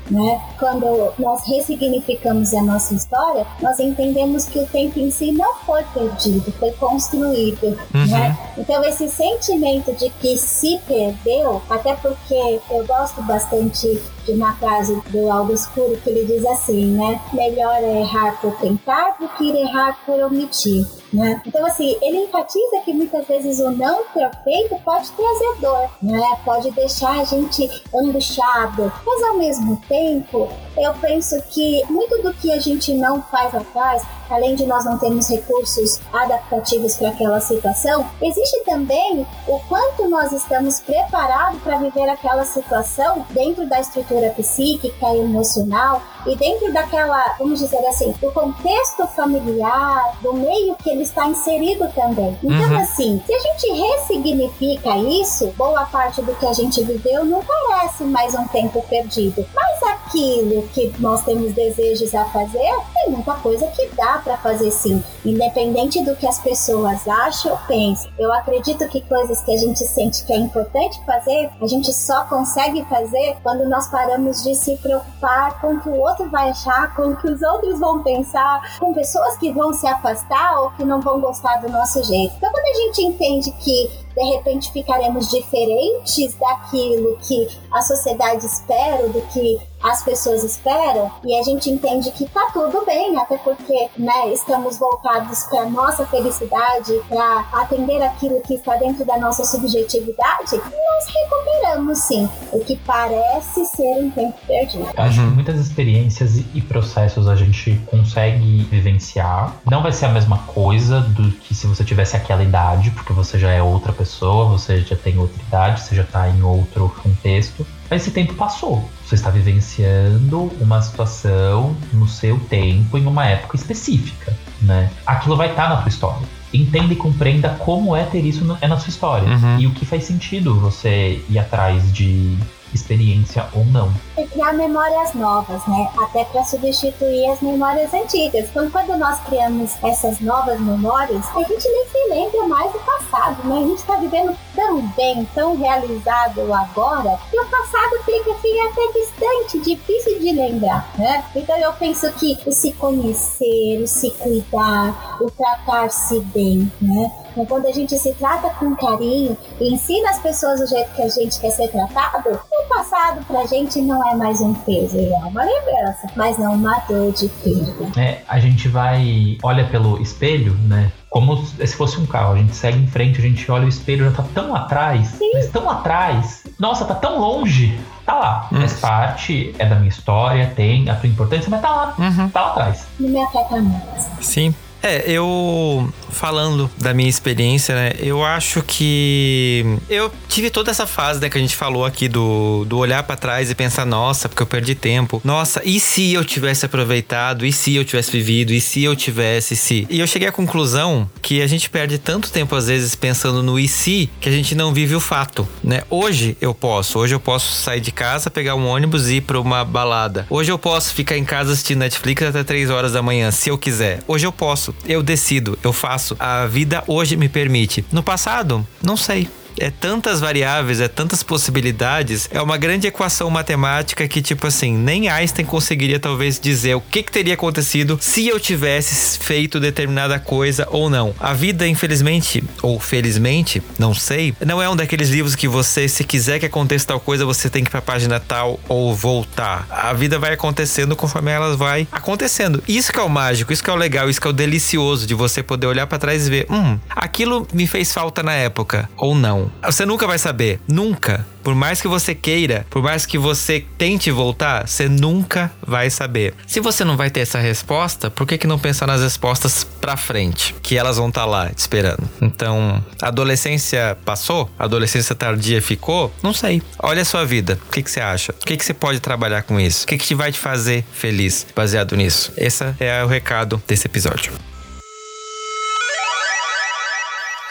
né? Quando nós ressignificamos a nossa história, nós entendemos que o tempo em si não foi perdido, foi construído, uhum. né? Então esse sentimento de que se perdeu, até porque eu gosto bastante de uma frase do Aldo Escuro que ele diz assim, né? Melhor é errar por tentar do que errar por omitir. Né? Então, assim, ele enfatiza que muitas vezes o não perfeito pode trazer dor, né? pode deixar a gente angustiado, mas ao mesmo tempo, eu penso que muito do que a gente não faz atrás, além de nós não termos recursos adaptativos para aquela situação, existe também o quanto nós estamos preparados para viver aquela situação dentro da estrutura psíquica e emocional e dentro daquela, vamos dizer assim, do contexto familiar, do meio que ele está inserido também. Então, uhum. assim, se a gente ressignifica isso, boa parte do que a gente viveu não parece mais um tempo perdido. Mas aquilo que nós temos desejos a fazer, tem muita coisa que dá para fazer sim, independente do que as pessoas acham ou pensam. Eu acredito que coisas que a gente sente que é importante fazer, a gente só consegue fazer quando nós paramos de se preocupar com o que o outro vai achar, com o que os outros vão pensar, com pessoas que vão se afastar ou que não vão gostar do nosso jeito. Então, quando a gente entende que de repente ficaremos diferentes daquilo que a sociedade espera, do que as pessoas esperam, e a gente entende que tá tudo bem, até porque né, estamos voltados para nossa felicidade, para atender aquilo que está dentro da nossa subjetividade, nós recuperamos sim o que parece ser um tempo perdido. Acho que muitas experiências e processos a gente consegue vivenciar. Não vai ser a mesma coisa do que se você tivesse aquela idade, porque você já é outra pessoa você já tem outra idade, você já está em outro contexto. Mas esse tempo passou. Você está vivenciando uma situação no seu tempo, em uma época específica, né? Aquilo vai estar tá na sua história. Entenda e compreenda como é ter isso no, é na sua história. Uhum. E o que faz sentido você ir atrás de experiência ou não. E criar memórias novas, né? Até para substituir as memórias antigas. Então, quando nós criamos essas novas memórias, a gente nem se lembra mais do passado, né? A gente está vivendo tão bem, tão realizado agora, que o passado fica assim até distante, difícil de lembrar, né? Então eu penso que o se conhecer, o se cuidar, o tratar-se bem, né? Então, quando a gente se trata com carinho e ensina as pessoas do jeito que a gente quer ser tratado, o passado pra gente não é mais um peso, é uma lembrança, mas não uma dor de perda. É, a gente vai, olha pelo espelho, né? como se fosse um carro. A gente segue em frente, a gente olha o espelho, já tá tão atrás, Sim. mas tão atrás. Nossa, tá tão longe. Tá lá. Hum. Faz parte, é da minha história, tem a sua importância, mas tá lá. Uhum. Tá lá atrás. Não me afeta mais. Sim. É, eu falando da minha experiência, né? Eu acho que eu tive toda essa fase, né, que a gente falou aqui do, do olhar para trás e pensar, nossa, porque eu perdi tempo. Nossa, e se eu tivesse aproveitado? E se eu tivesse vivido? E se eu tivesse se? E eu cheguei à conclusão que a gente perde tanto tempo às vezes pensando no e se que a gente não vive o fato, né? Hoje eu posso, hoje eu posso sair de casa, pegar um ônibus e ir para uma balada. Hoje eu posso ficar em casa assistindo Netflix até 3 horas da manhã, se eu quiser. Hoje eu posso eu decido, eu faço. A vida hoje me permite. No passado, não sei é tantas variáveis, é tantas possibilidades, é uma grande equação matemática que, tipo assim, nem Einstein conseguiria talvez dizer o que, que teria acontecido se eu tivesse feito determinada coisa ou não. A vida, infelizmente, ou felizmente, não sei, não é um daqueles livros que você, se quiser que aconteça tal coisa, você tem que ir pra página tal ou voltar. A vida vai acontecendo conforme ela vai acontecendo. Isso que é o mágico, isso que é o legal, isso que é o delicioso de você poder olhar para trás e ver, hum, aquilo me fez falta na época ou não Você nunca vai saber. Nunca. Por mais que você queira, por mais que você tente voltar, você nunca vai saber. Se você não vai ter essa resposta, por que, que não pensar nas respostas pra frente? Que elas vão estar tá lá te esperando. Então, adolescência passou? Adolescência tardia ficou? Não sei. Olha a sua vida. O que, que você acha? O que, que você pode trabalhar com isso? O que, que vai te fazer feliz baseado nisso? Esse é o recado desse episódio.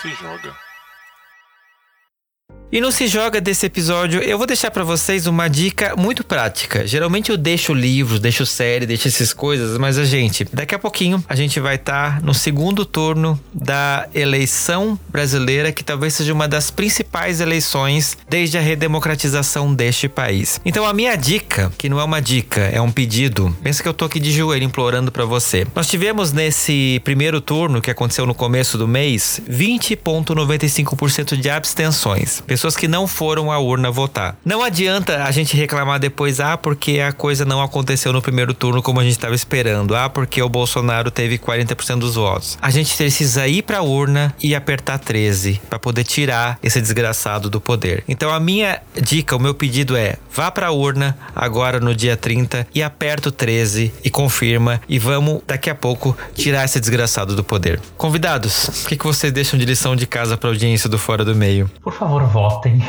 Se joga. E no Se Joga desse episódio, eu vou deixar para vocês uma dica muito prática. Geralmente eu deixo livros, deixo série, deixo essas coisas, mas a gente, daqui a pouquinho, a gente vai estar tá no segundo turno da eleição brasileira, que talvez seja uma das principais eleições desde a redemocratização deste país. Então a minha dica, que não é uma dica, é um pedido, pensa que eu tô aqui de joelho implorando para você. Nós tivemos nesse primeiro turno, que aconteceu no começo do mês, 20,95% de abstenções pessoas que não foram à urna votar. Não adianta a gente reclamar depois, ah, porque a coisa não aconteceu no primeiro turno como a gente estava esperando, ah, porque o Bolsonaro teve 40% dos votos. A gente precisa ir para a urna e apertar 13 para poder tirar esse desgraçado do poder. Então a minha dica, o meu pedido é: vá para a urna agora no dia 30 e aperta o 13 e confirma e vamos daqui a pouco tirar esse desgraçado do poder. Convidados, o que, que vocês deixam de lição de casa para audiência do Fora do Meio? Por favor, vote votem.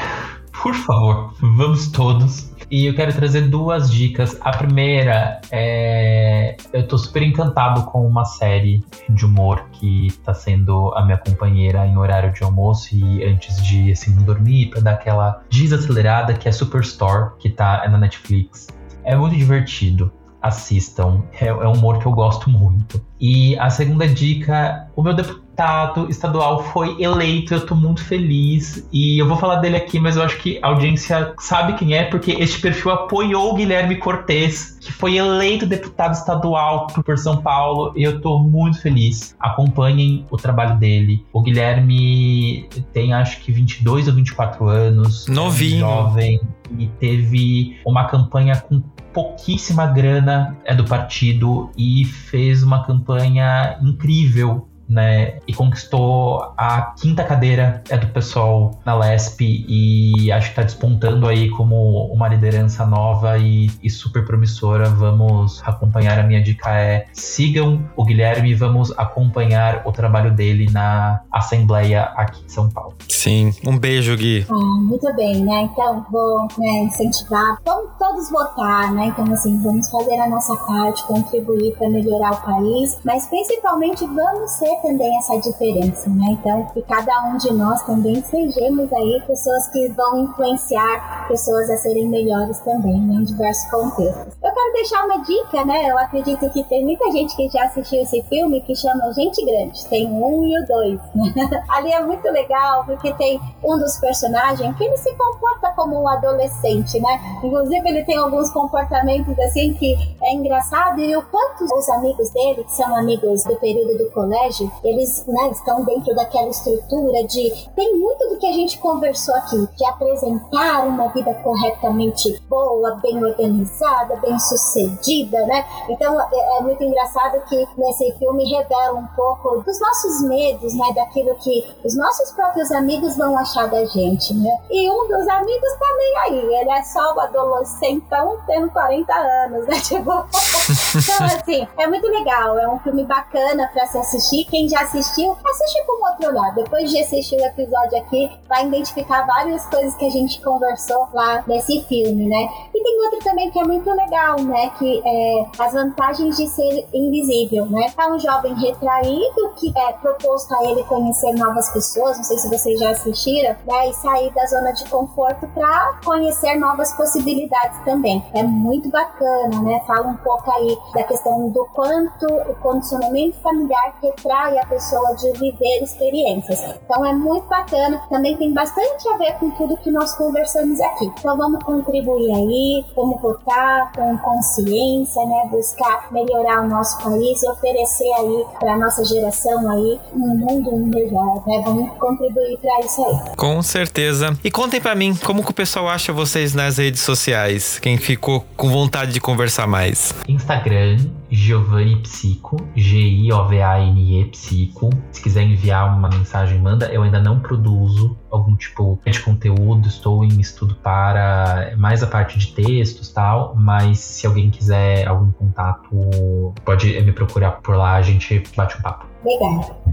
Por favor, vamos todos. E eu quero trazer duas dicas. A primeira é. Eu tô super encantado com uma série de humor que tá sendo a minha companheira em horário de almoço e antes de assim dormir, pra dar aquela desacelerada, que é Superstore, que tá é na Netflix. É muito divertido assistam. É, é, um humor que eu gosto muito. E a segunda dica, o meu deputado estadual foi eleito, eu tô muito feliz. E eu vou falar dele aqui, mas eu acho que a audiência sabe quem é, porque este perfil apoiou o Guilherme Cortes, que foi eleito deputado estadual por São Paulo, e eu tô muito feliz. Acompanhem o trabalho dele. O Guilherme tem acho que 22 ou 24 anos. Novinho. É um jovem. E teve uma campanha com pouquíssima grana é do partido e fez uma campanha incrível né? E conquistou a quinta cadeira é do pessoal na LESP e acho que está despontando aí como uma liderança nova e, e, super promissora. Vamos acompanhar. A minha dica é sigam o Guilherme e vamos acompanhar o trabalho dele na Assembleia aqui em São Paulo. Sim, um beijo, Gui. Ah, muito bem, né? Então vou né, incentivar, vamos todos votar, né? Então, assim, vamos fazer a nossa parte, contribuir para melhorar o país, mas principalmente vamos ser também essa diferença, né? Então, que cada um de nós também sejamos aí pessoas que vão influenciar pessoas a serem melhores também, né? em diversos contextos. Eu quero deixar uma dica, né? Eu acredito que tem muita gente que já assistiu esse filme que chama Gente Grande. Tem um e o dois. Né? Ali é muito legal porque tem um dos personagens que ele se comporta como um adolescente, né? Inclusive ele tem alguns comportamentos assim que é engraçado e o quanto os amigos dele, que são amigos do período do colégio, eles né, estão dentro daquela estrutura de. Tem muito do que a gente conversou aqui, de apresentar uma vida corretamente boa, bem organizada, bem sucedida, né? Então é, é muito engraçado que nesse filme revela um pouco dos nossos medos, né? Daquilo que os nossos próprios amigos vão achar da gente, né? E um dos amigos tá nem aí, ele é só o adolescentão tendo 40 anos, né? Tipo, então assim, é muito legal, é um filme bacana pra se assistir. Quem já assistiu, assiste com outro olhar. Depois de assistir o episódio aqui, vai identificar várias coisas que a gente conversou lá nesse filme, né? E tem outro também que é muito legal, né? Que é as vantagens de ser invisível, né? É um jovem retraído que é proposto a ele conhecer novas pessoas, não sei se vocês já assistiram, né? E sair da zona de conforto para conhecer novas possibilidades também. É muito bacana, né? Fala um pouco aí da questão do quanto o condicionamento familiar retrai a pessoa de viver experiências. Então é muito bacana, também tem bastante a ver com tudo que nós conversamos aqui. Então vamos contribuir aí, vamos votar com consciência, né? Buscar melhorar o nosso país e oferecer aí para nossa geração aí um mundo melhor, né? Vamos contribuir para isso aí. Com certeza. E contem para mim como que o pessoal acha vocês nas redes sociais? Quem ficou com vontade de conversar mais? Instagram Giovanni Psico, G-I-O-V-A-N-E Psico. Se quiser enviar uma mensagem, manda. Eu ainda não produzo algum tipo de conteúdo, estou em estudo para mais a parte de textos tal, mas se alguém quiser algum contato, pode me procurar por lá, a gente bate um papo.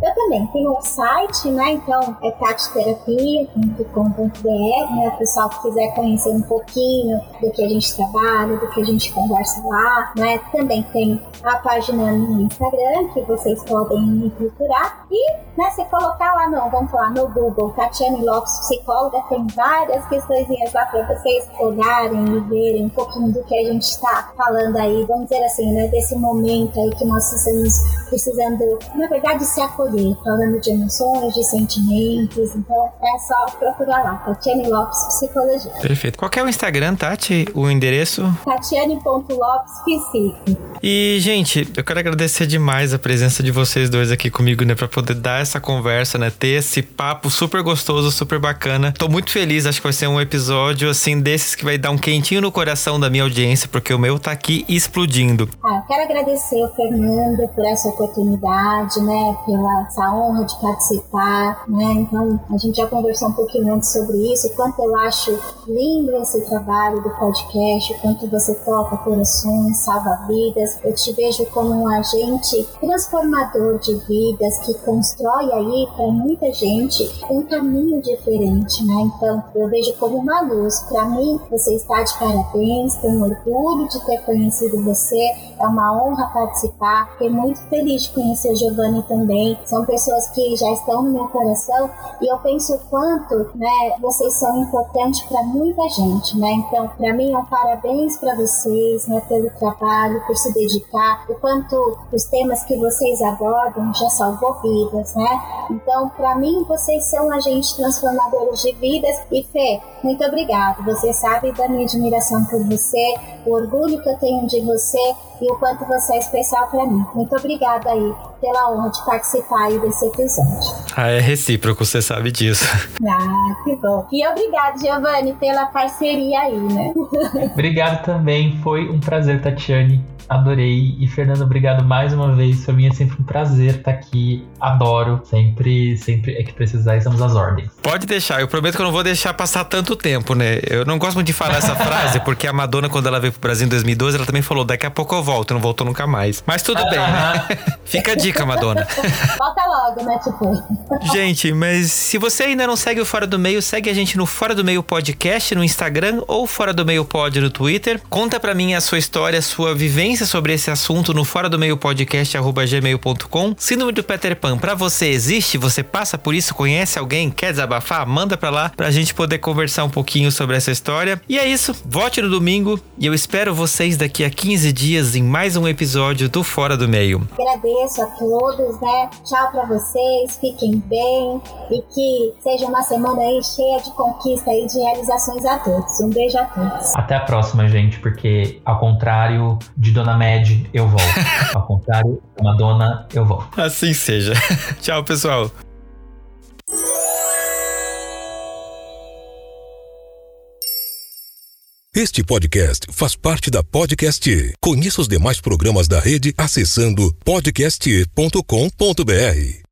Eu também tenho um site, né? Então é tatiterapia.com.br, né? O pessoal que quiser conhecer um pouquinho do que a gente trabalha, do que a gente conversa lá, né? Também tem a página no Instagram que vocês podem me procurar e, né, se colocar lá no, vamos falar no Google, Tatiane Lopes Psicóloga, tem várias questões lá para vocês olharem e verem um pouquinho do que a gente está falando aí, vamos dizer assim, né? Desse momento aí que nós estamos precisando, na verdade, se acolher, falando de emoções, de sentimentos. Então é só procurar lá, Tatiane Lopes Psicologia. Perfeito. Qual é o Instagram, Tati? O endereço? Tatiane.lopes Psico. E, gente, eu quero agradecer demais a presença de vocês dois aqui comigo, né? Pra poder dar essa conversa, né? Ter esse papo super gostoso, super bacana. Tô muito feliz, acho que vai ser um episódio, assim, desses que vai dar um quentinho no coração da minha audiência, porque o meu tá aqui explodindo. Ah, eu quero agradecer o Fernando por essa oportunidade, né? Pela essa honra de participar, né? Então, a gente já conversou um pouquinho antes sobre isso, quanto eu acho lindo esse trabalho do podcast, quanto você toca corações, salva vidas. Eu te vejo como um agente transformador de vidas que constrói aí para muita gente um caminho diferente, né? Então, eu vejo como uma luz. Para mim, você está de parabéns, tenho orgulho de ter conhecido você, é uma honra participar, fiquei muito feliz de conhecer o Giovanni também. São pessoas que já estão no meu coração e eu penso o quanto, né, vocês são importantes para muita gente, né? Então, para mim é um parabéns para vocês, né, pelo trabalho, por se dedicar, o quanto os temas que vocês abordam já salvou vidas, né? Então, para mim, vocês são agentes transformadores de vidas e Fê, muito obrigado. Você sabe da minha admiração por você, o orgulho que eu tenho de você e o quanto você é especial para mim. Muito obrigada aí pela honra de participar aí desse episódio. Ah, é recíproco, você sabe disso. Ah, que bom. E obrigado, Giovanni, pela parceria aí, né? obrigado também, foi um prazer, Tatiane. Adorei. E Fernando, obrigado mais uma vez. Para mim é sempre um prazer estar aqui. Adoro. Sempre, sempre é que precisar, estamos às ordens. Pode deixar. Eu prometo que eu não vou deixar passar tanto tempo, né? Eu não gosto muito de falar essa frase, porque a Madonna, quando ela veio pro Brasil em 2012, ela também falou: daqui a pouco eu volto. Não voltou nunca mais. Mas tudo bem, né? Fica a dica, Madonna. Volta logo, né, tipo. Gente, mas se você ainda não segue o Fora do Meio, segue a gente no Fora do Meio Podcast no Instagram ou Fora do Meio Pod no Twitter. Conta pra mim a sua história, a sua vivência sobre esse assunto no fora do meio podcast gmail.com. Síndrome do Peter Pan, para você existe? Você passa por isso? Conhece alguém? Quer desabafar? Manda para lá pra gente poder conversar um pouquinho sobre essa história. E é isso, vote no domingo e eu espero vocês daqui a 15 dias em mais um episódio do Fora do Meio. Agradeço a todos, né? Tchau para vocês, fiquem bem e que seja uma semana aí cheia de conquista e de realizações a todos. Um beijo a todos. Até a próxima, gente, porque ao contrário de Dona Dona Med, eu volto. Ao contrário, Madonna, eu volto. Assim seja. Tchau, pessoal. Este podcast faz parte da Podcast. Conheça os demais programas da rede acessando podcast.com.br.